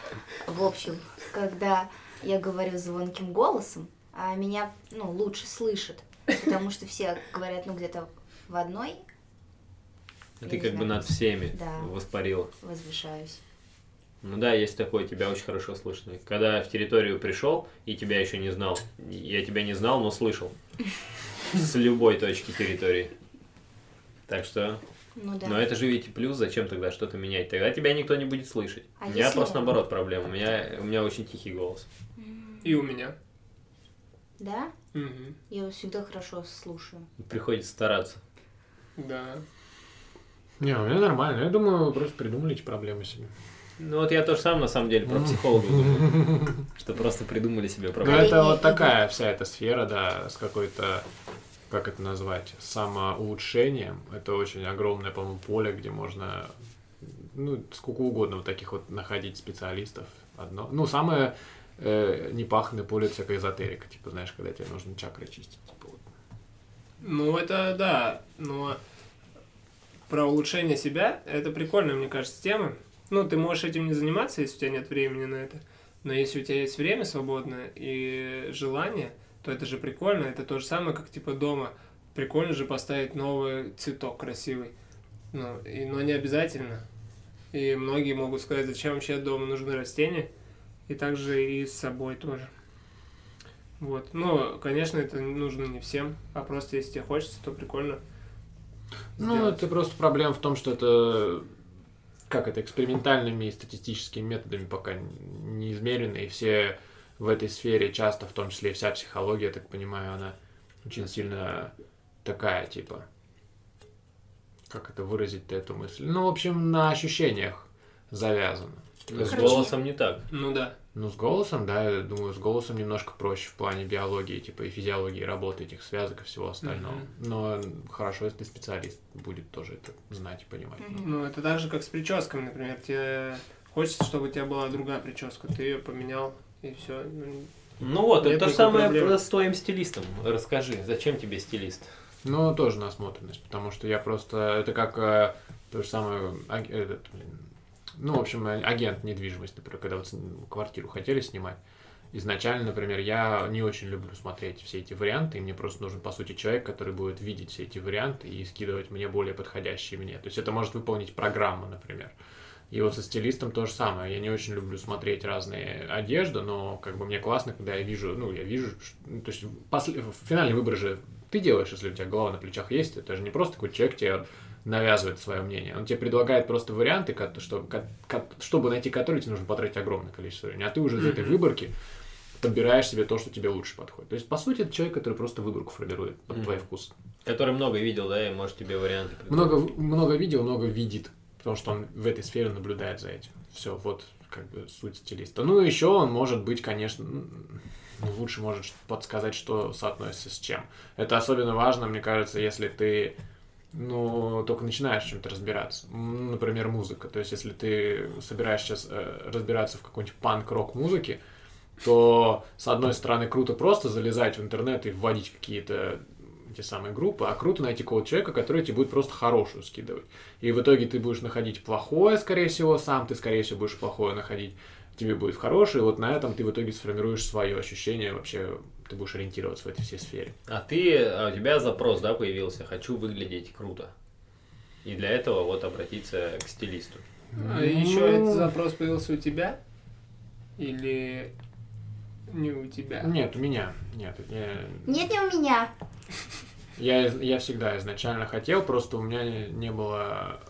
В общем, когда я говорю звонким голосом, а меня, ну, лучше слышат. Потому что все говорят, ну, где-то в одной А Ты не как бы знаю. над всеми Да. воспарила. возвышаюсь. Ну да, есть такое, тебя очень хорошо слышно. Когда в территорию пришел и тебя еще не знал, я тебя не знал, но слышал. С любой точки территории. Так что, Ну да. но это же ведь и плюс, зачем тогда что-то менять? Тогда тебя никто не будет слышать. А у меня если- просто наоборот проблема. У меня, у меня очень тихий голос. И у меня. Да? Мгм. Я всегда хорошо слушаю. Приходится стараться. Да. Не, у меня нормально. Я думаю, просто придумали эти проблемы себе. Ну вот я тоже сам на самом деле про психологов думаю, что просто придумали себе Ну, проблему. Давай. это вот такая вся эта сфера, да, с какой-то, как это назвать, самоулучшением. Это очень огромное, по-моему, поле, где можно, ну, сколько угодно вот таких вот находить специалистов. одно. Ну, самое э, непаханное поле всякая эзотерика, типа, знаешь, когда тебе нужно чакры чистить. Типа, вот. Ну, это да, но про улучшение себя, это прикольная, мне кажется, тема. Ну, ты можешь этим не заниматься, если у тебя нет времени на это. Но если у тебя есть время свободное и желание, то это же прикольно. Это то же самое, как типа дома. Прикольно же поставить новый цветок красивый. Ну, и, но не обязательно. И многие могут сказать, зачем вообще дома нужны растения. И также и с собой тоже. Вот. Ну, конечно, это нужно не всем, а просто если тебе хочется, то прикольно. Ну, сделать. это просто проблема в том, что это как это экспериментальными и статистическими методами пока не измерено, и все в этой сфере часто, в том числе и вся психология, я так понимаю, она очень сильно такая, типа, как это выразить-то эту мысль? Ну, в общем, на ощущениях завязано. Ну, С Короче, голосом не так. Ну да. Ну, с голосом, да, я думаю, с голосом немножко проще в плане биологии, типа, и физиологии работы этих связок и всего остального. Но хорошо, если специалист будет тоже это знать и понимать. Мгм. Ну, это так же, как с прическами, например. Тебе хочется, чтобы у тебя была другая прическа. Ты ее поменял, и все. Ну вот, Нет это то же самое проблемы. с твоим стилистом. Расскажи, зачем тебе стилист? Ну, тоже насмотренность, потому что я просто... Это как э, то же самое... аг- этот, блин, ну, в общем, э, агент недвижимости, например, когда вот квартиру хотели снимать. Изначально, например, я не очень люблю смотреть все эти варианты, и мне просто нужен, по сути, человек, который будет видеть все эти варианты и скидывать мне более подходящие мне. То есть это может выполнить программа, например. И вот со стилистом то же самое. Я не очень люблю смотреть разные одежды, но как бы мне классно, когда я вижу, ну, я вижу, ну, то есть после, финальный выбор же ты делаешь, если у тебя голова на плечах есть, это же не просто какой человек тебе навязывает свое мнение. Он тебе предлагает просто варианты, что- чтобы найти которые тебе нужно потратить огромное количество времени. А ты уже из этой выборки подбираешь себе то, что тебе лучше подходит. То есть, по сути, это человек, который просто выборку формирует под Мгм. твой вкус. Который много видел, да, и может тебе варианты предложить. Много, много видео, много видит, потому что он в этой сфере наблюдает за этим. Все, вот как бы суть стилиста. Ну, еще он может быть, конечно, ну, лучше может подсказать, что соотносится с чем. Это особенно важно, мне кажется, если ты ну, только начинаешь чем-то разбираться. М, Например, музыка. То есть, если ты собираешься сейчас э, разбираться в какой-нибудь панк-рок музыке, то, с одной стороны, круто просто залезать в интернет и вводить какие-то те самые группы, а круто найти какого-то человека, который тебе будет просто хорошую скидывать. И в итоге ты будешь находить плохое, скорее всего, сам ты, скорее всего, будешь плохое находить, тебе будет хорошее, и вот на этом ты в итоге сформируешь свое ощущение, вообще ты будешь ориентироваться в этой всей сфере. А ты, а у тебя запрос, да, появился, хочу выглядеть круто. И для этого вот обратиться к стилисту. А Ну. еще этот запрос появился у тебя? Или не у тебя? Нет, у меня. Нет, я, Нет, не у меня. Я, я всегда изначально хотел, просто у меня не, не было,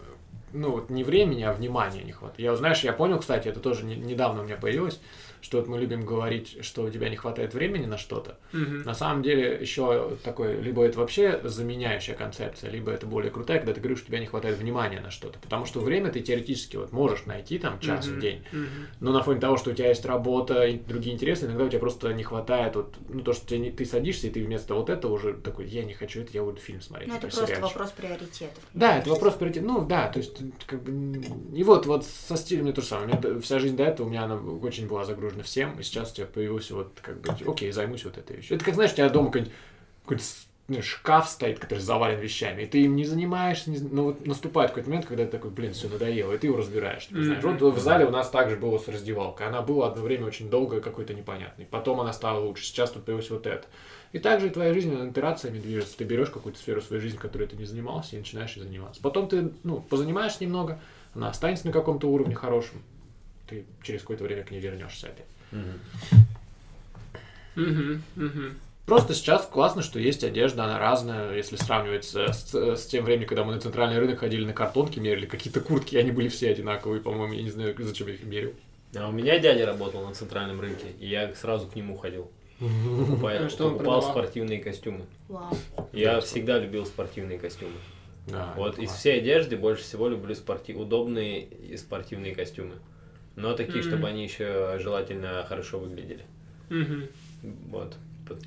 ну вот не времени, а внимания не хватает. Я, знаешь, я понял, кстати, это тоже не- недавно у меня появилось, что вот мы любим говорить, что у тебя не хватает времени на что-то. Мгм. На самом деле еще такой, либо это вообще заменяющая концепция, либо это более крутая, когда ты говоришь, что у тебя не хватает внимания на что-то. Потому что время ты теоретически вот можешь найти там час в Мгм. день, Мгм. но на фоне того, что у тебя есть работа и другие интересы, иногда у тебя просто не хватает вот, ну то, что не- ты садишься, и ты вместо вот этого уже такой, я не хочу это, я буду фильм смотреть. Ну, это например, просто сериальчик». вопрос приоритетов. Да, это вопрос приоритета. Ну да, то есть как бы и вот вот со стилем мне то же самое. У меня вся жизнь до этого у меня она очень была загружена всем, и сейчас у тебя появился вот как бы окей, займусь вот этой вещью. Это как знаешь, у тебя дома какой-нибудь ну, шкаф стоит, который завален вещами, и ты им не занимаешься, не, но вот наступает какой-то момент, когда ты такой, блин, все надоело, и ты его разбираешь. Ты знаешь, вот в зале у нас также было с раздевалкой. Она была одно время очень долго какой-то непонятной. Потом она стала лучше. Сейчас тут появилось вот это. И также твоя жизнь итерациями движется. Ты берешь какую-то сферу своей жизни, которой ты не занимался, и начинаешь ей заниматься. Потом ты, ну, позанимаешься немного, она останется на каком-то уровне хорошем. Ты через какое-то время к ней вернешься опять. Мгм. Мгм. Просто сейчас классно, что есть одежда, она разная, если сравнивать с, с- с тем временем, когда мы на центральный рынок ходили на картонке, мерили какие-то куртки, они были все одинаковые, по-моему, я не знаю, зачем я их мерил. А у меня дядя работал на центральном рынке, и я сразу к нему ходил. Покупая- А что он покупал спортивные костюмы. Вау. Я всегда любил спортивные костюмы. Да, Вот из классно. всей одежды больше всего люблю спорти... удобные и спортивные костюмы. Но такие, Мгм. чтобы они еще желательно хорошо выглядели. Мгм. Вот.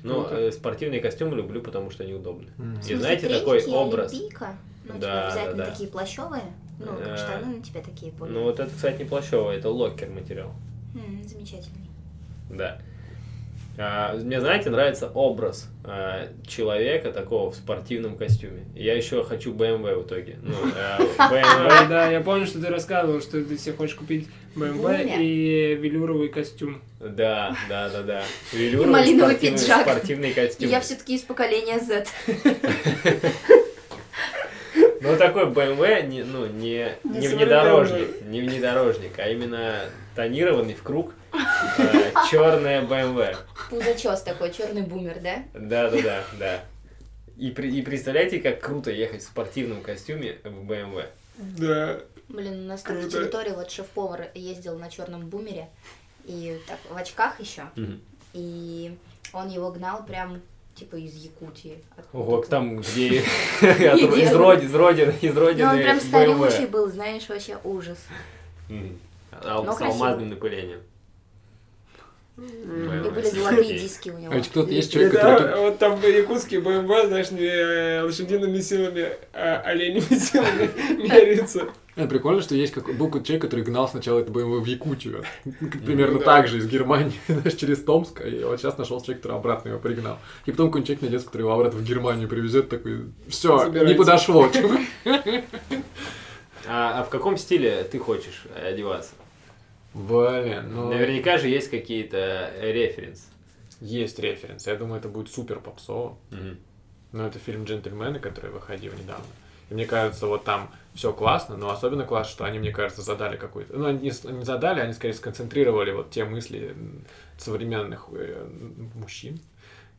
Ну, Круто. э, спортивные костюмы люблю, потому что они удобны. В И смысле, знаете, такой образ. пика? Ну, Да, типа, обязательно да, да. такие плащевые? Ну, Э, как штаны на тебе такие более. Ну, вот это, кстати, не плащевое, это локер материал. М, замечательный. Да. А, мне, знаете, нравится образ а, человека такого в спортивном костюме. Я еще хочу BMW в итоге. Ну, а, Да, BMW. да, я помню, что ты рассказывал, что ты себе хочешь купить BMW Бумер. и велюровый костюм. Да, да, да, да. И малиновый спортивный, пиджак. спортивный костюм. Я все-таки из поколения Z. Ну, такой BMW, не, ну, не, Не внедорожник, не внедорожник, а именно тонированный в круг черная BMW. Пузачес такой, черный бумер, да? Да, да, да, да. И, и представляете, как круто ехать в спортивном костюме в BMW. Да. Блин, у нас Круто. территории вот шеф-повар ездил на черном бумере и так в очках еще, Мгм. и он его гнал прям типа из Якутии. Ого, там, где из родины, из родины, из родины Ну он прям старючий был, знаешь, вообще ужас. С алмазным напылением. И были золотые диски у него. А ведь кто-то есть человек, который... вот там якутские БМВ, знаешь, не э, лошадиными силами, а оленями силами меряются. Прикольно, что есть как... был какой-то человек, который гнал сначала это BMW в Якутию. Примерно Ну да. так же из Германии, знаешь, через Томск. И вот сейчас нашел человек, который обратно его пригнал. И потом какой-нибудь человек найдется, который его обратно в Германию привезет, такой, все, не подошло. А, а в каком стиле ты хочешь одеваться? Блин, ну... Наверняка же есть какие-то референс. Есть референс. Я думаю, это будет супер попсово. Мгм. Но это фильм «Джентльмены», который выходил недавно. И мне кажется, вот там все классно, но особенно классно, что они, мне кажется, задали какой-то... Ну, они не задали, они скорее сконцентрировали вот те мысли современных э, мужчин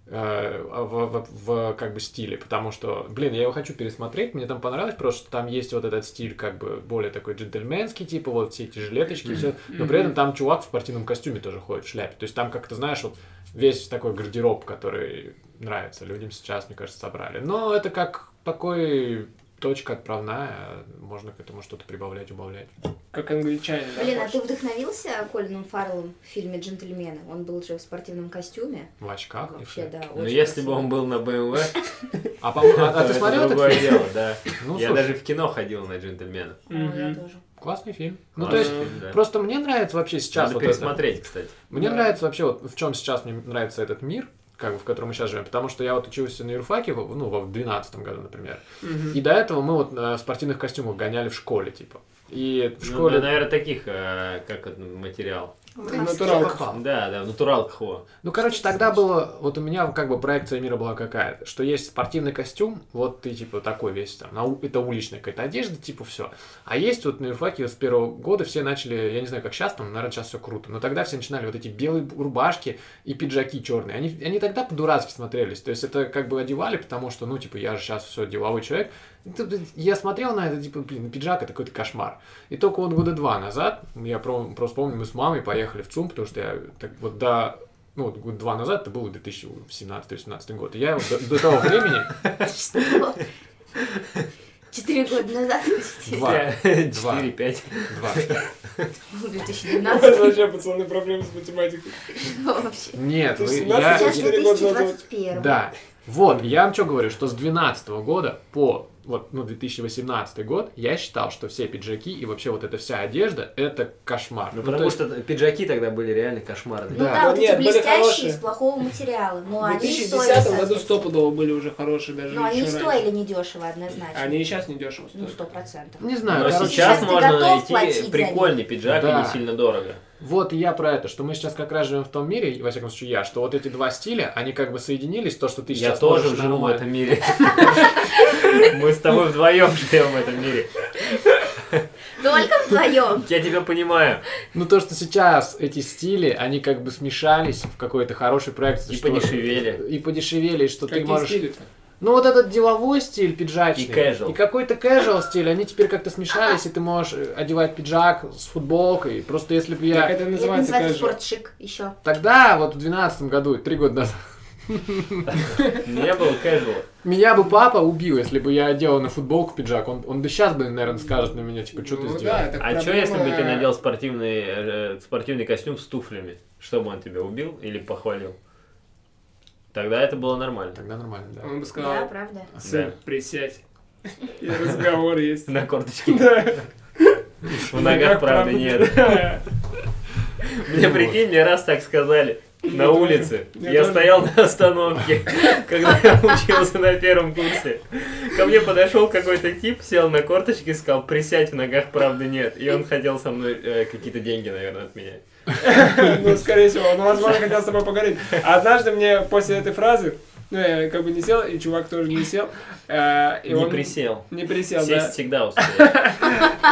э, в, в- в, как бы стиле, потому что, блин, я его хочу пересмотреть, мне там понравилось просто, что там есть вот этот стиль как бы более такой джентльменский, типа вот все эти жилеточки, все, но при этом там чувак в спортивном костюме тоже ходит в шляпе, то есть там как-то, знаешь, вот весь такой гардероб, который нравится людям сейчас, мне кажется, собрали. Но это как такой точка отправная, можно к этому что-то прибавлять, убавлять. Как англичане. да, Блин, а больше. ты вдохновился Колином Фарреллом в фильме «Джентльмены»? Он был же в спортивном костюме. В очках Вообще, да, Ну, очень если бы он был на BMW, А, а- а ты это смотрел этот другое дело, да. Ну, Я даже в кино ходил на джентльменов. Я тоже. классный фильм. Ну, то Классный есть, фильм, да. просто мне нравится вообще сейчас Надо вот это. пересмотреть, кстати. Мне Да. нравится вообще, вот в чем сейчас мне нравится этот мир, как бы, в котором мы сейчас живем, потому что я вот учился на юрфаке, в- ну, во- в 12 году, например, Мгм. и до этого мы вот в спортивных костюмах гоняли в школе, типа. И в Ну, школе... наверное, таких, э, как материал. Натуралка. Да, да, натурал кхо. Ну, короче, тогда было, вот у меня как бы проекция мира была какая-то, что есть спортивный костюм, вот ты типа такой весь там, на это уличная какая-то одежда, типа все. А есть вот на юрфаке с первого года все начали, я не знаю, как сейчас, там, наверное, сейчас все круто, но тогда все начинали вот эти белые рубашки и пиджаки черные. Они, они тогда по-дурацки смотрелись, то есть это как бы одевали, потому что, ну, типа, я же сейчас все деловой человек. Это, Я смотрел на это, типа, блин, пиджак это какой-то кошмар. И только вот года два назад, я про- просто помню, мы с мамой поехали в ЦУМ, потому что я так вот до ну, вот год два назад, это был 2017-2018 год. И я вот до, до того времени? Четыре года назад? Два. Четыре, пять. два, Вот 2012 вообще, пацаны, проблемы с математикой. вообще. нет, вы- я, Сейчас Четыре года назад. 2021. да, вот, я вам что говорю, что с 2012 года по вот, ну, 2018 год я считал, что все пиджаки и вообще вот эта вся одежда, это кошмар. Ну, то потому есть- что пиджаки тогда были реально кошмарные. Ну Да. да, вот эти блестящие из плохого материала. Но В они 2010 стоили, году соответственно. стопудово были уже хорошие даже Но они стоили недешево однозначно. Они и сейчас не дешево Ну, стоят. сто процентов. Не знаю, Но короче, сейчас можно найти прикольный пиджак и не сильно дорого. Вот я про это, что мы сейчас как раз живем в том мире, и, во всяком случае я, что вот эти два стиля, они как бы соединились, то, что ты Я сейчас тоже можешь живу в этом мире. Мы с тобой вдвоем живем в этом мире. Только вдвоем. Я тебя понимаю. Ну то, что сейчас эти стили, они как бы смешались в какой-то хороший проект. И что- подешевели. И подешевели, что ты Какие можешь... стили-то? Ну вот этот деловой стиль пиджачный. И casual. И какой-то casual стиль, они теперь как-то смешались, и ты можешь э, одевать пиджак с футболкой. Просто если бы я... Как это Это называется, называется спортшик еще. Тогда, вот в 2012 году, три года назад, Не был casual. меня бы папа убил, если бы я одел на футболку пиджак. Он, он бы сейчас бы, наверное, скажет на меня, типа, что ты Ну сделал? да, это А что, проблема- если бы ты надел спортивный, э, спортивный костюм с туфлями? Что бы он тебя убил или похвалил? Тогда это было нормально. Тогда нормально, да. Он бы Да, сказал, правда. сын, Да. присядь. И разговор есть. На корточке. Да. В ногах, правда, нет. Да. Мне прикинь, мне раз так сказали. На улице. Я стоял на остановке, когда я учился на первом курсе. Ко мне подошел какой-то тип, сел на корточки и сказал, присядь, в ногах правды нет. И он хотел со мной э, какие-то деньги, наверное, от меня. Ну, скорее всего, он, возможно, хотел с тобой поговорить. Однажды мне после этой фразы, ну, я как бы не сел, и чувак тоже не сел. э, и Не он- присел. Не присел, Сесть да. всегда успею.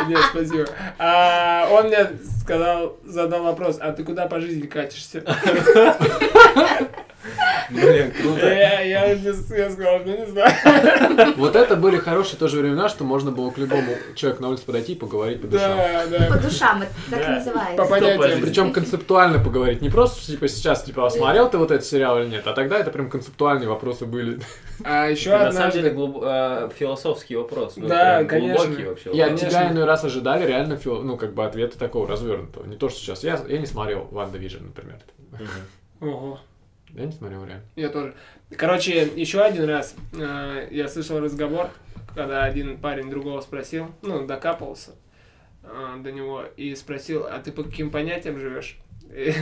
Нет, спасибо. А, он мне сказал, задал вопрос, а ты куда по жизни катишься? Блин, круто. Я, я, не с- я сказал, ну не знаю. Вот это были хорошие тоже времена, что можно было к любому человеку на улице подойти и поговорить по душам. Да, По да. душам, это так Да. называется. По понятиям. пожизненно. Причем концептуально поговорить. Не просто, типа, сейчас, типа, а смотрел ты вот этот сериал или нет, а тогда это прям концептуальные вопросы были. А еще на самом деле глуб- э, философский вопрос. ну, Да, конечно. Вообще. Конечно. тебя иной раз ожидали реально, фил- ну, как бы, ответа такого развернутого. Не то, что сейчас. Я, я не смотрел WandaVision, например. Мгм. Ого. Я не смотрел реально. Я тоже. Короче, еще один раз э, я слышал разговор, когда один парень другого спросил, ну, докапывался э, до него и спросил, а ты по каким понятиям живешь? И,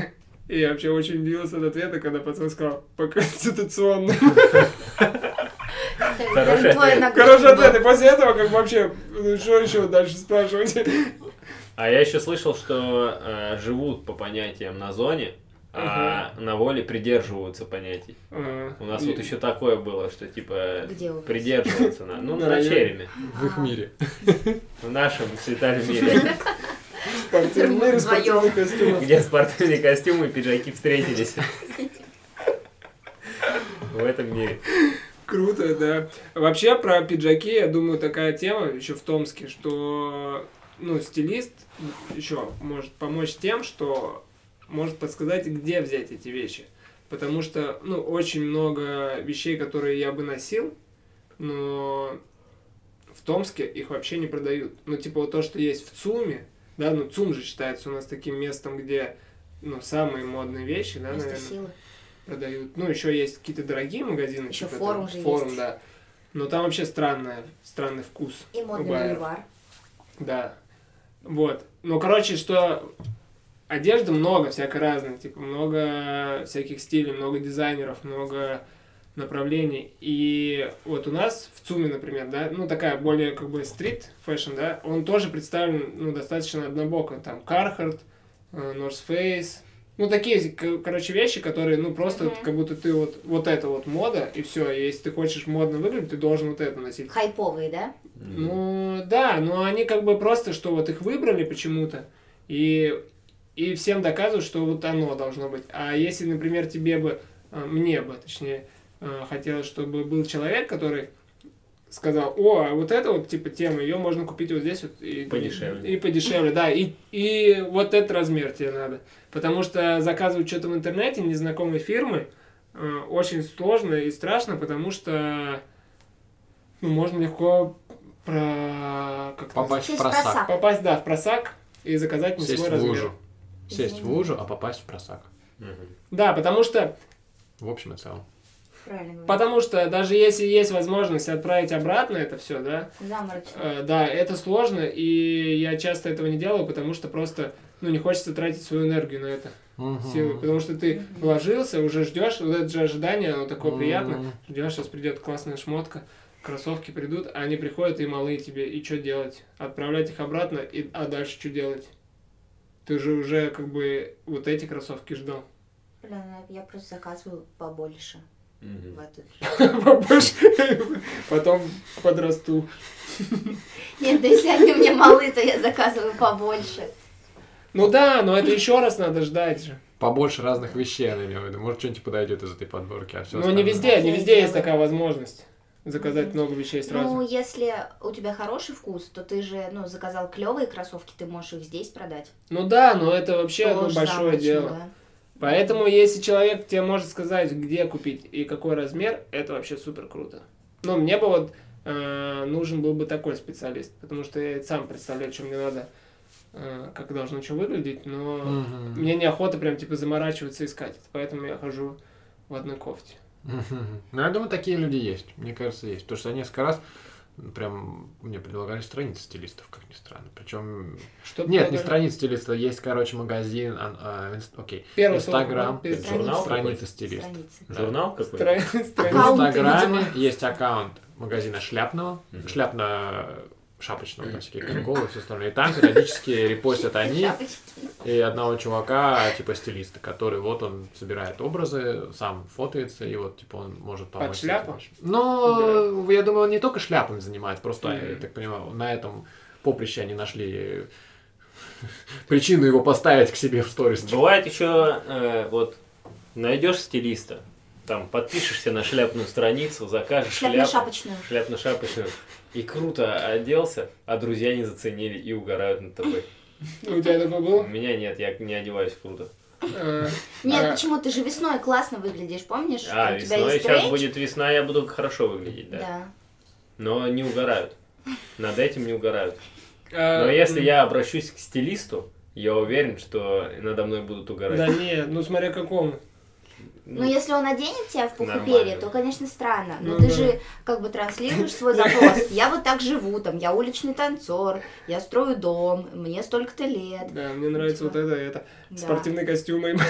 и я вообще очень удивился от ответа, когда пацан сказал, по конституционным. Хороший ответ. был. ответ. И после этого, как вообще, ну, что еще дальше спрашивать? А я еще слышал, что э, живут по понятиям на зоне, а на воле придерживаются понятий. Э, У нас и- вот еще такое было, что типа Где придерживаться на, ну, На на череме. В их А. мире. В нашем святом мире, спортивный мир, спортивный костюм. где спортивные костюмы и пиджаки встретились. В этом мире. Круто, да. Вообще про пиджаки, я думаю, такая тема еще в Томске, что ну, стилист еще может помочь тем, что может подсказать, где взять эти вещи. Потому что, ну, очень много вещей, которые я бы носил, но в Томске их вообще не продают. Ну, типа вот то, что есть в ЦУМе, да, ну, ЦУМ же считается у нас таким местом, где, ну, самые модные вещи, да, Место наверное силы. продают. Ну, еще есть какие-то дорогие магазины. Еще типа форум там же Форум, есть. да. Но там вообще странная, странный вкус. И модный боливар. Да. Вот. Ну, короче, что одежды много всякой разной. Типа, много всяких стилей, много дизайнеров, много направлений. И вот у нас в ЦУМе, например, да, ну, такая более как бы street fashion, да, он тоже представлен, ну, достаточно однобоко. Там Carhartt, э, North Face, ну, такие, короче, вещи, которые, ну, просто вот как будто ты вот, вот это вот мода, и все. Если ты хочешь модно выглядеть, ты должен вот это носить. Хайповые, да? Ну, да, но они как бы просто, что вот их выбрали почему-то, и, и всем доказывают, что вот оно должно быть. А если, например, тебе бы, а, мне бы, точнее, а, хотелось, чтобы был человек, который сказал, о, а вот эта вот типа тема, ее можно купить вот здесь вот и Подешевле. И, подешевле, да, и, и вот этот размер тебе надо. Потому что заказывать что-то в интернете незнакомой фирмы э, очень сложно и страшно, потому что ну, можно легко про... Как Попасть в просак. просак. Попасть, да, в просак и заказать не Сесть свой в размер. лужу. Сесть в лужу, а попасть в просак. Да, потому что, В общем и целом. Правильно потому что даже если есть возможность отправить обратно это все, да, Заморочно. э, да, это сложно, и я часто этого не делаю, потому что просто, ну, не хочется тратить свою энергию на это, Мгм. силы, потому что ты вложился, уже ждешь, вот это же ожидание, оно такое Мгм. приятное, ждешь, сейчас придет классная шмотка, кроссовки придут, а они приходят и малые тебе, и что делать? Отправлять их обратно, и, а дальше что делать? Ты же уже как бы вот эти кроссовки ждал. Блин, я просто заказываю побольше. Эту. Побольше. Потом подрасту. Нет, да если они мне малы, то я заказываю побольше. Ну да, но это еще раз надо ждать же. Побольше разных вещей, она имела в виду. Может, что-нибудь подойдет из этой подборки, а все Но не везде, не везде есть такая возможность заказать много вещей Ну, сразу. если у тебя хороший вкус, то ты же, ну, заказал клевые кроссовки, ты можешь их здесь продать. Ну да, но это вообще ну, Тоже большое заморочно, дело. да. Поэтому, если человек тебе может сказать, где купить и какой размер, это вообще супер круто. Ну, мне бы вот э, нужен был бы такой специалист, потому что я сам представляю, что мне надо, э, как должно что выглядеть, но Мгм. мне неохота прям типа заморачиваться искать это, поэтому я хожу в одной кофте. Ну, я думаю, такие люди есть. Мне кажется, есть. Потому что я несколько раз прям мне предлагали страницы стилистов, как ни странно. Причем Что нет, не страницы стилиста, есть, короче, магазин, а, а, инст- окей, Первое Инстаграм, Журнал страницы стилиста. Да. Журнал какой? Стра- В страница. Инстаграме есть аккаунт магазина шляпного, шляпно шапочного, там всякие приколы и все остальное. И там периодически репостят они и одного чувака, типа стилиста, который вот он собирает образы, сам фотается, и вот типа он может помочь. этим шляпу? Но я думаю, он не только шляпами занимается, просто, я Мгм. так понимаю, на этом поприще они нашли причину его поставить к себе в сторис. Бывает еще, э, вот, найдешь стилиста, там, подпишешься на шляпную страницу, закажешь шляпу, Шляпно-шапочную. шляпно-шапочную, и круто оделся, а друзья не заценили и угорают над тобой. У тебя такое У было? меня нет, я не одеваюсь круто. А, Нет, а, почему? Ты же весной классно выглядишь, помнишь? А, У весной, сейчас будет весна, я буду хорошо выглядеть, да. Да. Но не угорают. Над этим не угорают. а, Но если я обращусь к стилисту, я уверен, что надо мной будут Да угорать. нет, ну смотря какому. Ну, если он оденет тебя в Нормально. пуху-перья, то, конечно, странно. Но Ну ты да. же как бы транслируешь свой запрос. Я вот так живу, там, я уличный танцор, я строю дом, мне столько-то лет. Да, мне нравится вот это, это. Да. Спортивные костюмы.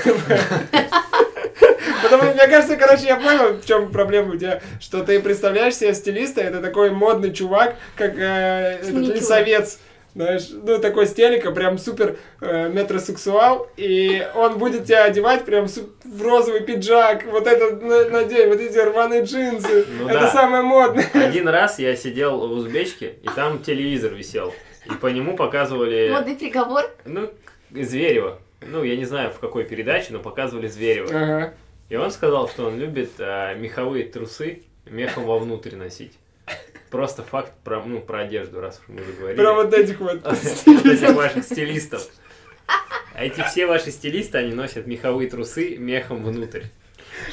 Потому что, мне кажется, короче, я понял, в чем проблема у тебя, что ты представляешь себе стилиста, это такой модный чувак, как э, этот лесовец, знаешь, ну такой стелика, прям супер э, метросексуал, и он будет тебя одевать прям в розовый пиджак, вот это на- надень, вот эти рваные джинсы, Ну это да. самое модное. Один раз я сидел в узбечке, и там телевизор висел. И по нему показывали, Модный приговор. ну, Зверева. Ну, я не знаю, в какой передаче, но показывали Зверева. Ага. И он сказал, что он любит а, меховые трусы мехом вовнутрь носить. Просто факт про, ну, про одежду, раз уж мы заговорили. Прям вот этих вот. Этих ваших стилистов. А эти все ваши стилисты, они носят меховые трусы мехом внутрь.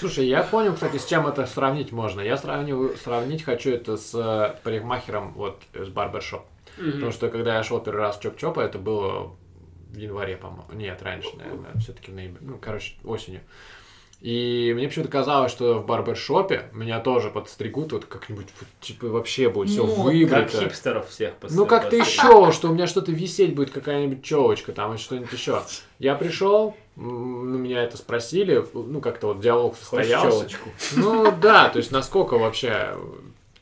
Слушай, я понял, кстати, с чем это сравнить можно. Я сравниваю, сравнить хочу это с э, парикмахером вот с барбершоп. Мгм. Потому что когда я шел первый раз в Чоп-Чопа, это было в январе, по-моему. Нет, раньше, наверное, все-таки в ноябре. Ну, короче, осенью. И мне почему-то казалось, что в барбершопе меня тоже подстригут, вот как-нибудь, вот, типа, вообще будет все Ну, Как хипстеров всех пос- Ну, как-то подстриг. еще, что у меня что-то висеть будет, какая-нибудь челочка там, и что-нибудь еще. Я пришел, меня это спросили, ну, как-то вот диалог состоялся. Ну, да, то есть насколько вообще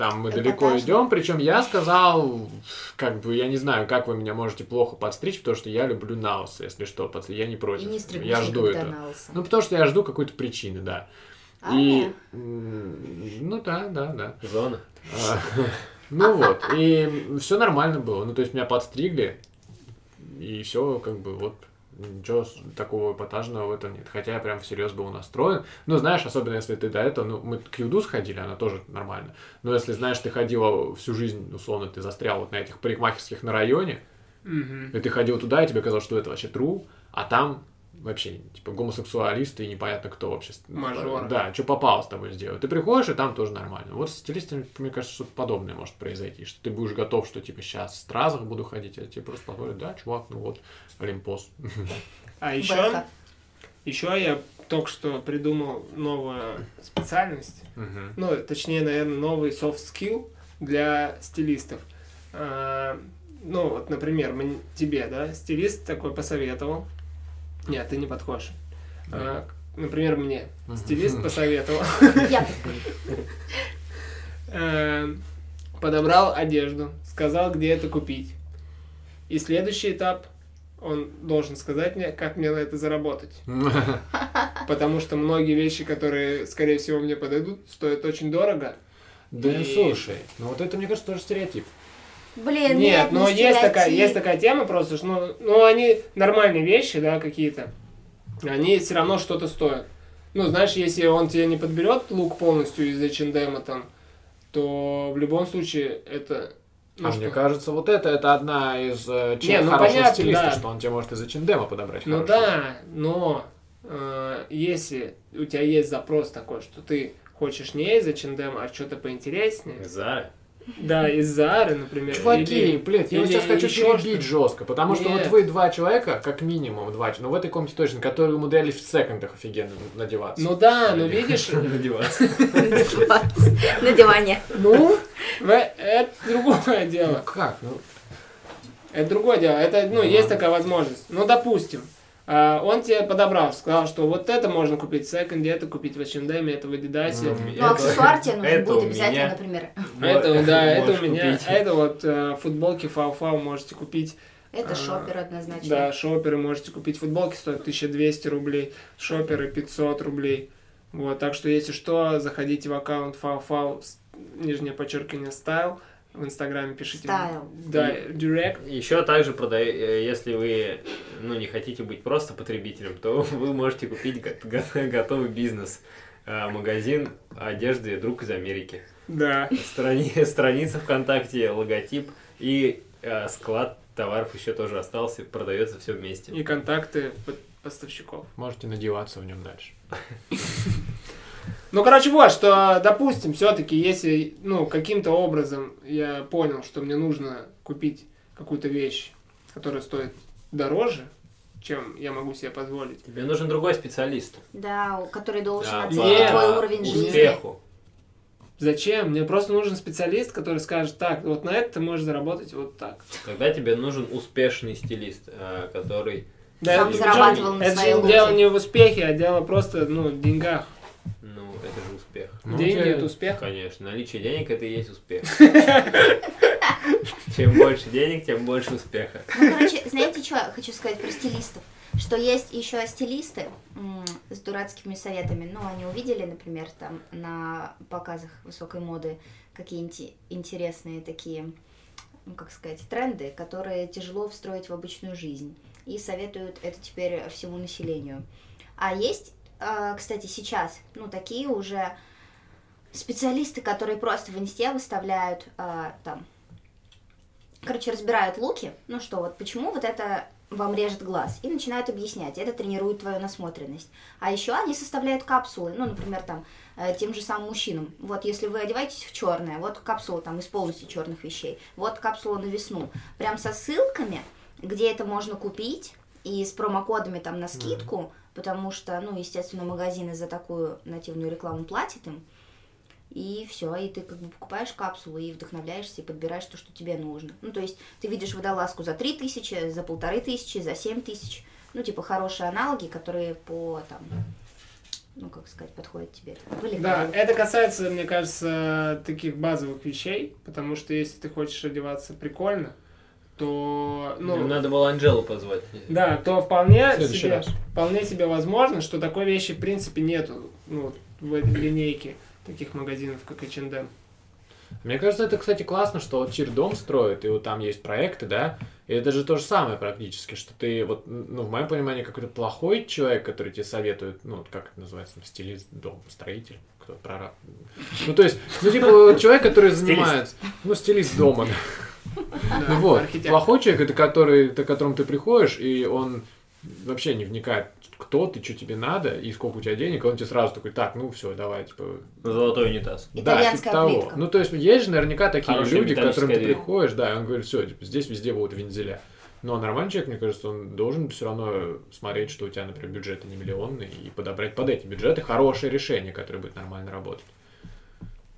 там мы далеко Эпатажно. идем, причем я сказал, как бы, я не знаю, как вы меня можете плохо подстричь, потому что я люблю наосы, если что, подстричь, я не И против. не стригусь я жду это. на лысо. Ну, потому что я жду какой-то причины, да. А, И, ну да, да, да. Зона. А, Ну вот, и все нормально было. Ну, то есть меня подстригли, и все, как бы, вот, ничего такого эпатажного в этом нет. Хотя я прям всерьез был настроен. Ну, знаешь, особенно если ты до этого, ну, мы к Юду сходили, она тоже нормально. Но если, знаешь, ты ходила всю жизнь, условно, ты застрял вот на этих парикмахерских на районе, Мгм. и ты ходил туда, и тебе казалось, что это вообще true, а там вообще, типа, гомосексуалисты и непонятно кто вообще. Мажоры. Да, что попало с тобой сделать. Ты приходишь, и там тоже нормально. Вот с стилистами, мне кажется, что-то подобное может произойти, что ты будешь готов, что, типа, сейчас в стразах буду ходить, а тебе просто посмотрят, да, чувак, ну вот, Олимпос. А еще, еще я только что придумал новую специальность. Ну, точнее, наверное, новый soft skill для стилистов. А, ну, вот, например, мне- тебе, да, стилист такой посоветовал. Нет, ты не подходишь. А, например, мне стилист посоветовал. Я э, подобрал одежду, сказал, где это купить. И следующий этап, он должен сказать мне, как мне на это заработать. Потому что многие вещи, которые, скорее всего, мне подойдут, стоят очень дорого. Да, И- слушай, ну вот это, мне кажется, тоже стереотип. Блин, Нет, нет, но не есть такая, есть такая тема просто, что ну, ну, они нормальные вещи, да, какие-то. Они все равно что-то стоят. Ну, знаешь, если он тебе не подберет лук полностью из H&M там, то в любом случае это... Ну, а что? мне кажется, вот это, это одна из э, Не, ну, хорошего понятно, стилиста, да. что он тебе может из H&M подобрать Ну хорошего. да, но э, если у тебя есть запрос такой, что ты хочешь не из H&M, а что-то поинтереснее, Зара. Да, из Зары, например. Чуваки, или- блядь, я или сейчас хочу перебить что-то. жестко, потому что вот Нет. вы два человека, как минимум два, ну в этой комнате точно, которые умудрялись в секондах офигенно надеваться. Ну да, ну видишь, Надеваться. На диване. ну, Это другое дело. Ну как? Ну, Это другое дело. Это, ну, Ну, есть ладно. такая возможность. Ну, допустим, он тебе подобрал, сказал, что вот это можно купить в секонде, это купить в H&M, это в Adidas. Ну, Ну, аксессуар тебе нужен это будет обязательно, меня. например. А это, да, это у меня, купить. а это вот э, футболки фау-фау можете купить. Это А, шопер однозначно. Да, шоперы можете купить. Футболки стоят 1200 рублей, шоперы 500 рублей. Вот, так что, если что, заходите в аккаунт фау-фау, нижнее подчеркивание, стайл, в Инстаграме пишите. Style. Да, директ. Еще также продаю, э, если вы ну, не хотите быть просто потребителем, то вы можете купить го- го- готовый бизнес. э, Магазин одежды «Друг из Америки». Да. Страни- страница ВКонтакте, логотип и э, склад товаров еще тоже остался, продается все вместе. И контакты по- поставщиков. можете надеваться в нем дальше. Ну, короче, вот, что, допустим, все-таки, если, ну, каким-то образом я понял, что мне нужно купить какую-то вещь, которая стоит дороже, чем я могу себе позволить. Тебе нужен другой специалист. Да, у- который должен Да, оценить по твой уровень жизни. успеху. Зачем? Мне просто нужен специалист, который скажет, так, вот на это ты можешь заработать вот так. Тогда тебе нужен успешный стилист, э, который Сам это зарабатывал на это же луки. дело не в успехе, а дело просто, ну, в деньгах. Это же успех. Ну, Деньги это успех. Конечно, наличие денег это и есть успех. Чем больше денег, тем больше успеха. Ну, короче, знаете, что я хочу сказать про стилистов? Что есть еще стилисты с дурацкими советами. Ну, они увидели, например, там на показах высокой моды какие-нибудь интересные такие, ну, как сказать, тренды, которые тяжело встроить в обычную жизнь. И советуют это теперь всему населению. А есть, кстати, сейчас, ну, такие уже специалисты, которые просто в инсте выставляют э, там короче, разбирают луки, ну что, вот почему вот это вам режет глаз, и начинают объяснять, это тренирует твою насмотренность. А еще они составляют капсулы, ну, например, там, э, тем же самым мужчинам. Вот если вы одеваетесь в черное, вот капсула там из полностью черных вещей, вот капсула на весну, прям со ссылками, где это можно купить, и с промокодами там на скидку, потому что, ну, естественно, магазины за такую нативную рекламу платят им, и все, и ты как бы покупаешь капсулу и вдохновляешься и подбираешь то, что тебе нужно. Ну, то есть ты видишь водолазку за 3 тысячи, за полторы тысячи, за 7 тысяч. Ну, типа хорошие аналоги, которые по там, ну, как сказать, подходят тебе. Были Да, это касается, мне кажется, таких базовых вещей, потому что если ты хочешь одеваться прикольно, то, ну, Им надо было Анжелу позвать. да, то вполне себе, раз. вполне себе возможно, что такой вещи в принципе нету, ну, в этой линейке таких магазинов, как H&M. Мне кажется, это, кстати, классно, что вот Чир дом строит, и вот там есть проекты, да, и это же то же самое практически, что ты вот, ну, в моем понимании, какой-то плохой человек, который тебе советует, ну, вот как это называется, там, стилист, дом, строитель, кто прораб. Ну, то есть, ну, типа, человек, который занимается, ну, стилист дома, Ну вот, плохой человек, это который, к которому ты приходишь, и он вообще не вникает, кто ты, что тебе надо, и сколько у тебя денег, и он тебе сразу такой, так, ну все, давай, типа, Золотой унитаз. Да, типа плитка. того. Ну, то есть, есть же наверняка такие Хорошая люди, к которым ты дверь. приходишь, да, и он говорит, все, типа, здесь везде будут вензеля. Но нормальный человек, мне кажется, он должен все равно смотреть, что у тебя, например, бюджеты не миллионные, и подобрать под эти бюджеты хорошее решение, которое будет нормально работать.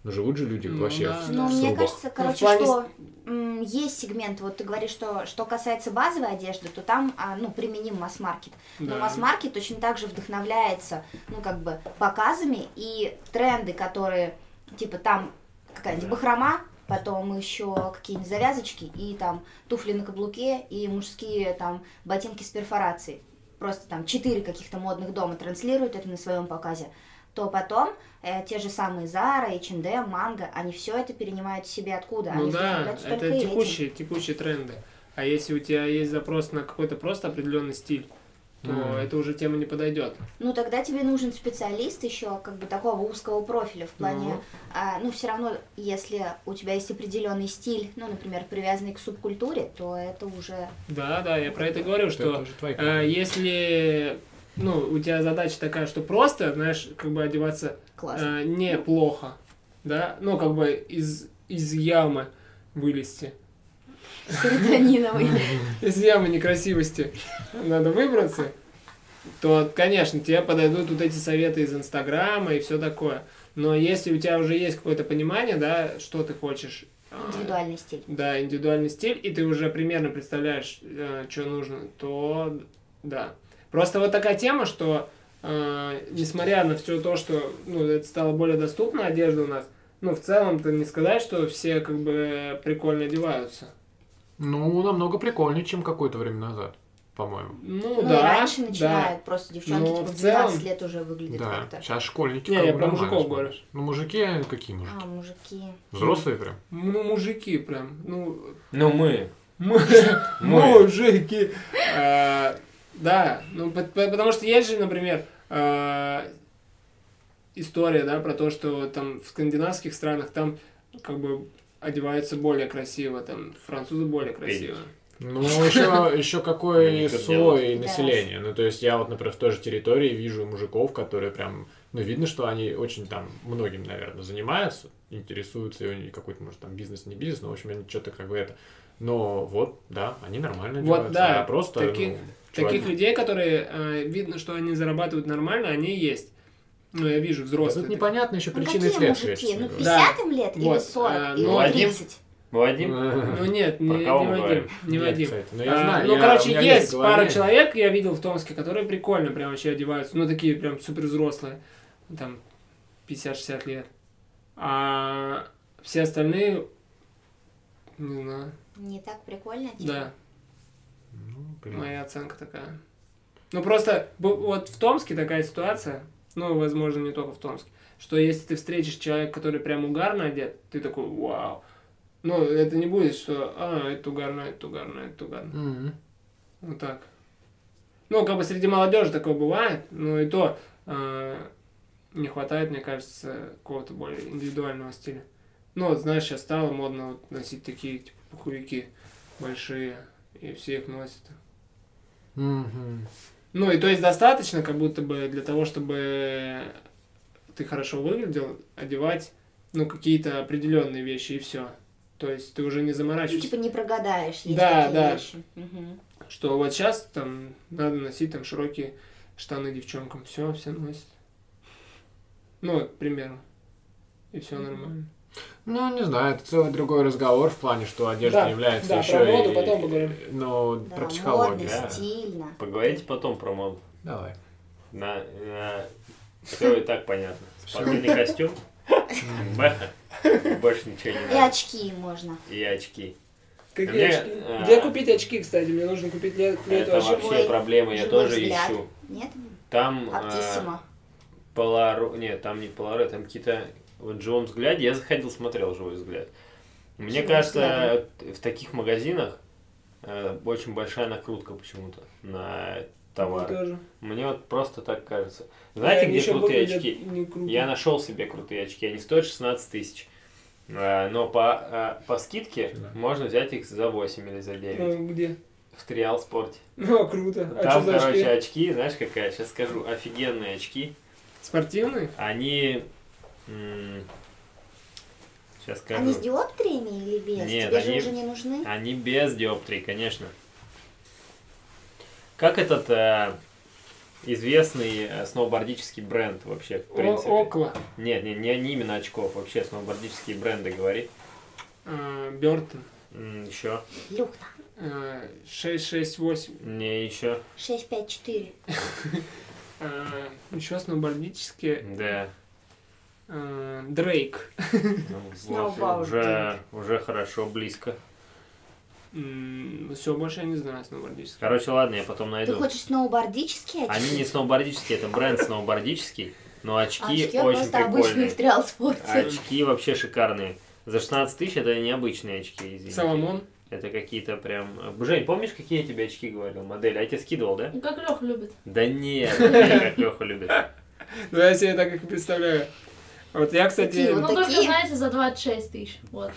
Но живут же люди Ну вообще да, в, Ну, в мне кажется, в короче, плане что м, есть сегмент, вот ты говоришь, что что касается базовой одежды, то там, а, ну, применим масс-маркет. Но Да. масс-маркет точно так же вдохновляется, ну, как бы, показами и тренды, которые, типа, там какая-нибудь бахрома, потом еще какие-нибудь завязочки, и там туфли на каблуке, и мужские там ботинки с перфорацией. Просто там четыре каких-то модных дома транслируют это на своем показе. То потом э, те же самые Zara, H&M, Mango, они все это перенимают себе откуда? Ну они да, это только этим. текущие, текущие тренды. А если у тебя есть запрос на какой-то просто определенный стиль, то Мгм. это уже тема не подойдет. Ну, тогда тебе нужен специалист еще как бы такого узкого профиля в плане, Ну. а, ну, все равно, если у тебя есть определенный стиль, ну, например, привязанный к субкультуре, то это уже... Да, да, я про это говорю, Это что уже твои э, если ну, у тебя задача такая, что просто, знаешь, как бы одеваться Классно. э, неплохо, да, ну, как бы из, из ямы вылезти. Серотониновый. Из ямы некрасивости надо выбраться, то, конечно, тебе подойдут вот эти советы из Инстаграма и все такое. Но если у тебя уже есть какое-то понимание, да, что ты хочешь, а, Индивидуальный стиль. да, индивидуальный стиль, и ты уже примерно представляешь, что нужно, то да. Просто вот такая тема, что э, несмотря на все то, что ну, это стало более доступна одежда у нас, ну, в целом-то не сказать, что все как бы прикольно одеваются. Ну, намного прикольнее, чем какое-то время назад, по-моему. Ну, Ну, да, и раньше да. начинают, просто девчонки Но типа в в 12 целом- лет уже выглядят Да, как-то. сейчас школьники Не, как я бы про мужиков говорю. Ну, мужики, какие мужики? А, мужики. Взрослые прям? Ну, мужики прям, ну, Ну, мы. Мы- Мы. Мужики. Да, ну по- по- потому что есть же, например, а, история, да, про то, что там в скандинавских странах там как бы одеваются более красиво, там французы более красиво. Ну, еще, еще какой слой населения. Ну, то есть я вот, например, в той же территории вижу мужиков, которые прям, ну, видно, что они очень там многим, наверное, занимаются, интересуются, и у них какой-то, может, там бизнес, не бизнес, но, в общем, они что-то как бы это. Но вот, да, они нормально Вот, одеваются, да, а просто, таких- ну, Таких чувак- людей, которые э, видно, что они зарабатывают нормально, они есть. Ну, я вижу Да взрослые. Тут непонятно еще Ну причины какие следствия, мужики? Ну говоря. Да. 50 лет или Вот, 40 а, или ну, Вадим? 30? Вадим? Ну нет, не, не Вадим, говорим? не Нет, Вадим. кстати, но я А, знаю, ну, я- короче, есть пара человек, я видел в Томске, которые прикольно прям вообще одеваются. Ну, такие прям супер взрослые. Там 50-60 лет. А все остальные, не знаю, Не так прикольно? типа? да, Блин. моя оценка такая. Ну, просто вот в Томске такая ситуация, ну, возможно, не только в Томске, что если ты встретишь человека, который прям угарно одет, ты такой, вау. Ну, это не будет, что, а, это угарно, это угарно, это угарно. Мгм. Вот так. Ну, как бы среди молодежи такое бывает, но и то э, не хватает, мне кажется, какого-то более индивидуального стиля. Ну, вот, знаешь, сейчас стало модно вот носить такие, типа, пуховики большие, и все их носят. Мгм. Ну, и то есть достаточно, как будто бы для того, чтобы ты хорошо выглядел, одевать, ну, какие-то определенные вещи, и все. То есть ты уже не Ну, заморачиваешься. типа не прогадаешь, есть Да, такие да. вещи. Мгм. Что вот сейчас там надо носить там широкие штаны девчонкам. Все, все носят. Ну, вот, к примеру. И все Мгм. нормально. Ну, не знаю, это целый другой разговор в плане, что одежда Да, является да, еще про моду и... потом поговорим. Ну, Да, про психологию. модно, да. стильно. Поговорите потом про моду. Давай. На, все и так понятно. Спортивный костюм, бэха, больше ничего не И надо. очки можно. И очки. Какие Мне, очки? а, Где купить очки, кстати? Мне нужно купить для, для Это этого очки. вообще Ой, проблема, я тоже взгляд. ищу. Нет? Там э, Аптиссимо. Поларо... Нет, там не Поларо, там какие-то... Вот в живом взгляде, я заходил, смотрел живой взгляд. Мне Живым кажется, в таких магазинах э, очень большая накрутка почему-то на Мне товар. тоже. Мне вот просто так кажется. Знаете, Они где крутые очки? Я нашел себе крутые очки, они стоят 16 тысяч. Э, Но по, э, по скидке Да. можно взять их за 8 или за 9 Ну, где? в Триал Спорте. Ну, круто. А Там, короче, очки? очки, знаешь, какая, сейчас скажу, офигенные очки. Спортивные? Они... сейчас скажу. Они с диоптриями или без? Нет, Тебе же они- уже не нужны? Они без диоптрий, конечно. Как этот э, известный э, сноубордический бренд вообще, в О- принципе? Окла. Нет, не, не, не именно очков, вообще сноубордические бренды говори. А, Бертон. еще. Люхта. А, 668. Не еще. 654. А, еще сноубордические. Да. А, Дрейк. Ну, вот, уже, уже хорошо, близко. Все, больше я не знаю сноубордические. Короче, ладно, я потом Ты найду. хочешь сноубордические очки? Они не сноубордические, это бренд сноубордический, но очки, Очки очень просто обычные прикольные. в триал-спорте. Очки вообще шикарные. За 16 тысяч это необычные очки, извините. Соломон. Это какие-то прям... Жень, помнишь, какие я тебе очки говорил? Модель. А я тебе скидывал, да? Ну, как Леха любит. Да нет, не как Леха любит. Ну, я себе так их и представляю. Вот я, кстати, Такие Ну, только, знаете, за 26 тысяч. Вот.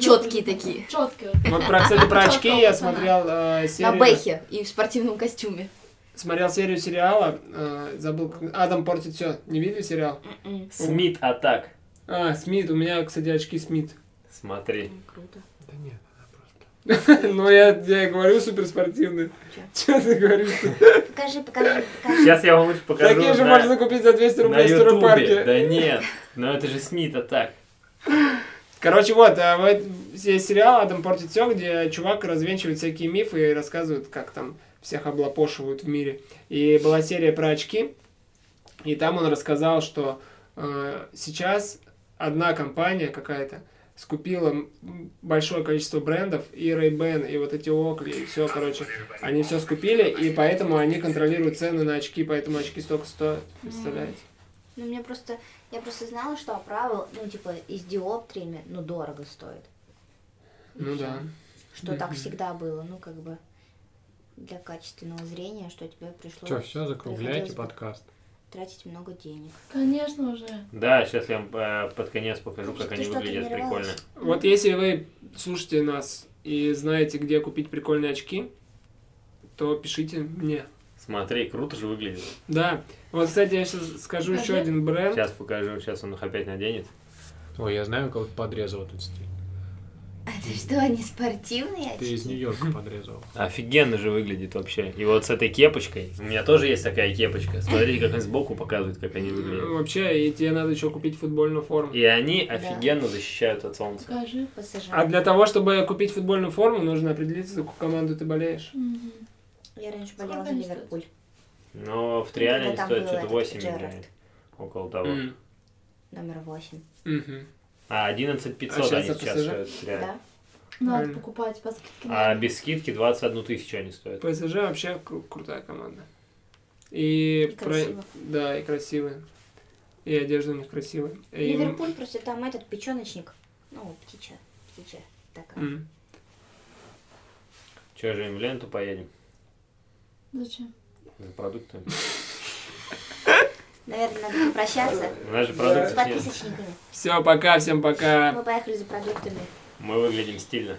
Четкие такие. Четкие. вот про, кстати, про очки я смотрел э, На серию... бэхе и в спортивном костюме. Смотрел серию сериала, э, забыл, как- Адам портит все. Не видели сериал? М-м. Смит Атак. А, Смит, у меня, кстати, очки Смит. Смотри. Круто. Да нет. Ну, я, я и говорю суперспортивный. Че ты говоришь? Покажи, покажи, покажи. Сейчас я вам лучше покажу. Такие же можно купить за 200 на рублей в Ютубе. Парке. Да нет, но это же СМИ-то так. Короче, вот, а вот есть сериал «Адам портит все», где чувак развенчивает всякие мифы и рассказывает, как там всех облапошивают в мире. И была серия про очки, и там он рассказал, что э, сейчас одна компания какая-то скупила большое количество брендов, и Ray-Ban, и вот эти Oakley, и все, короче, они все скупили, и поэтому они контролируют цены на очки, поэтому очки столько стоят, представляете? Ну, мне просто... Я просто знала, что оправа, ну, типа, и с диоптриями, ну, дорого стоит. Ну да. Что так всегда было, ну, как бы, для качественного зрения, что тебе пришлось... Что, все, закругляйте приходилось бы подкаст. Тратить много денег. Конечно уже. Да, сейчас я вам э, под конец покажу, как Ты они что, выглядят прикольно. Вот если вы слушаете нас и знаете, где купить прикольные очки, то пишите мне. Смотри, круто же выглядит. Да. Вот, кстати, я сейчас скажу Покажи. еще один бренд. Сейчас покажу, сейчас он их опять наденет. Ой, я знаю, кого-то подрезал тут стоит. А ты что, не спортивные Ты из очки? Нью-Йорка подрезал. Офигенно же выглядит вообще. И вот с этой кепочкой, у меня тоже есть такая кепочка. Смотрите, как они сбоку показывают, как они выглядят. Вообще, и тебе надо еще купить футбольную форму. И они офигенно защищают от солнца. Покажи. ПСЖ. А для того, чтобы купить футбольную форму, нужно определиться, за какую команду ты болеешь. Мгм. Я раньше болела за они Ливерпуль. Но в Триале они стоят что-то этот 8 Джерард. миллионов. Около того. Номер восемь. Мгм. А 11 500 А они сейчас стоят Триале. Да? Надо Правильно. покупать по скидке. А без скидки 21 тысячу они стоят. ПСЖ вообще кру- крутая команда. И, И про- красиво. Да, и красивые. И одежда у них красивая. И- Ливерпуль просто там этот печеночник. Ну, птичья. Птичья такая. М. Че же им в ленту поедем Зачем? за продуктами? Наверное, надо попрощаться У нас же с продукты нет. подписочниками. Все, пока, всем пока. Мы поехали за продуктами. Мы выглядим стильно.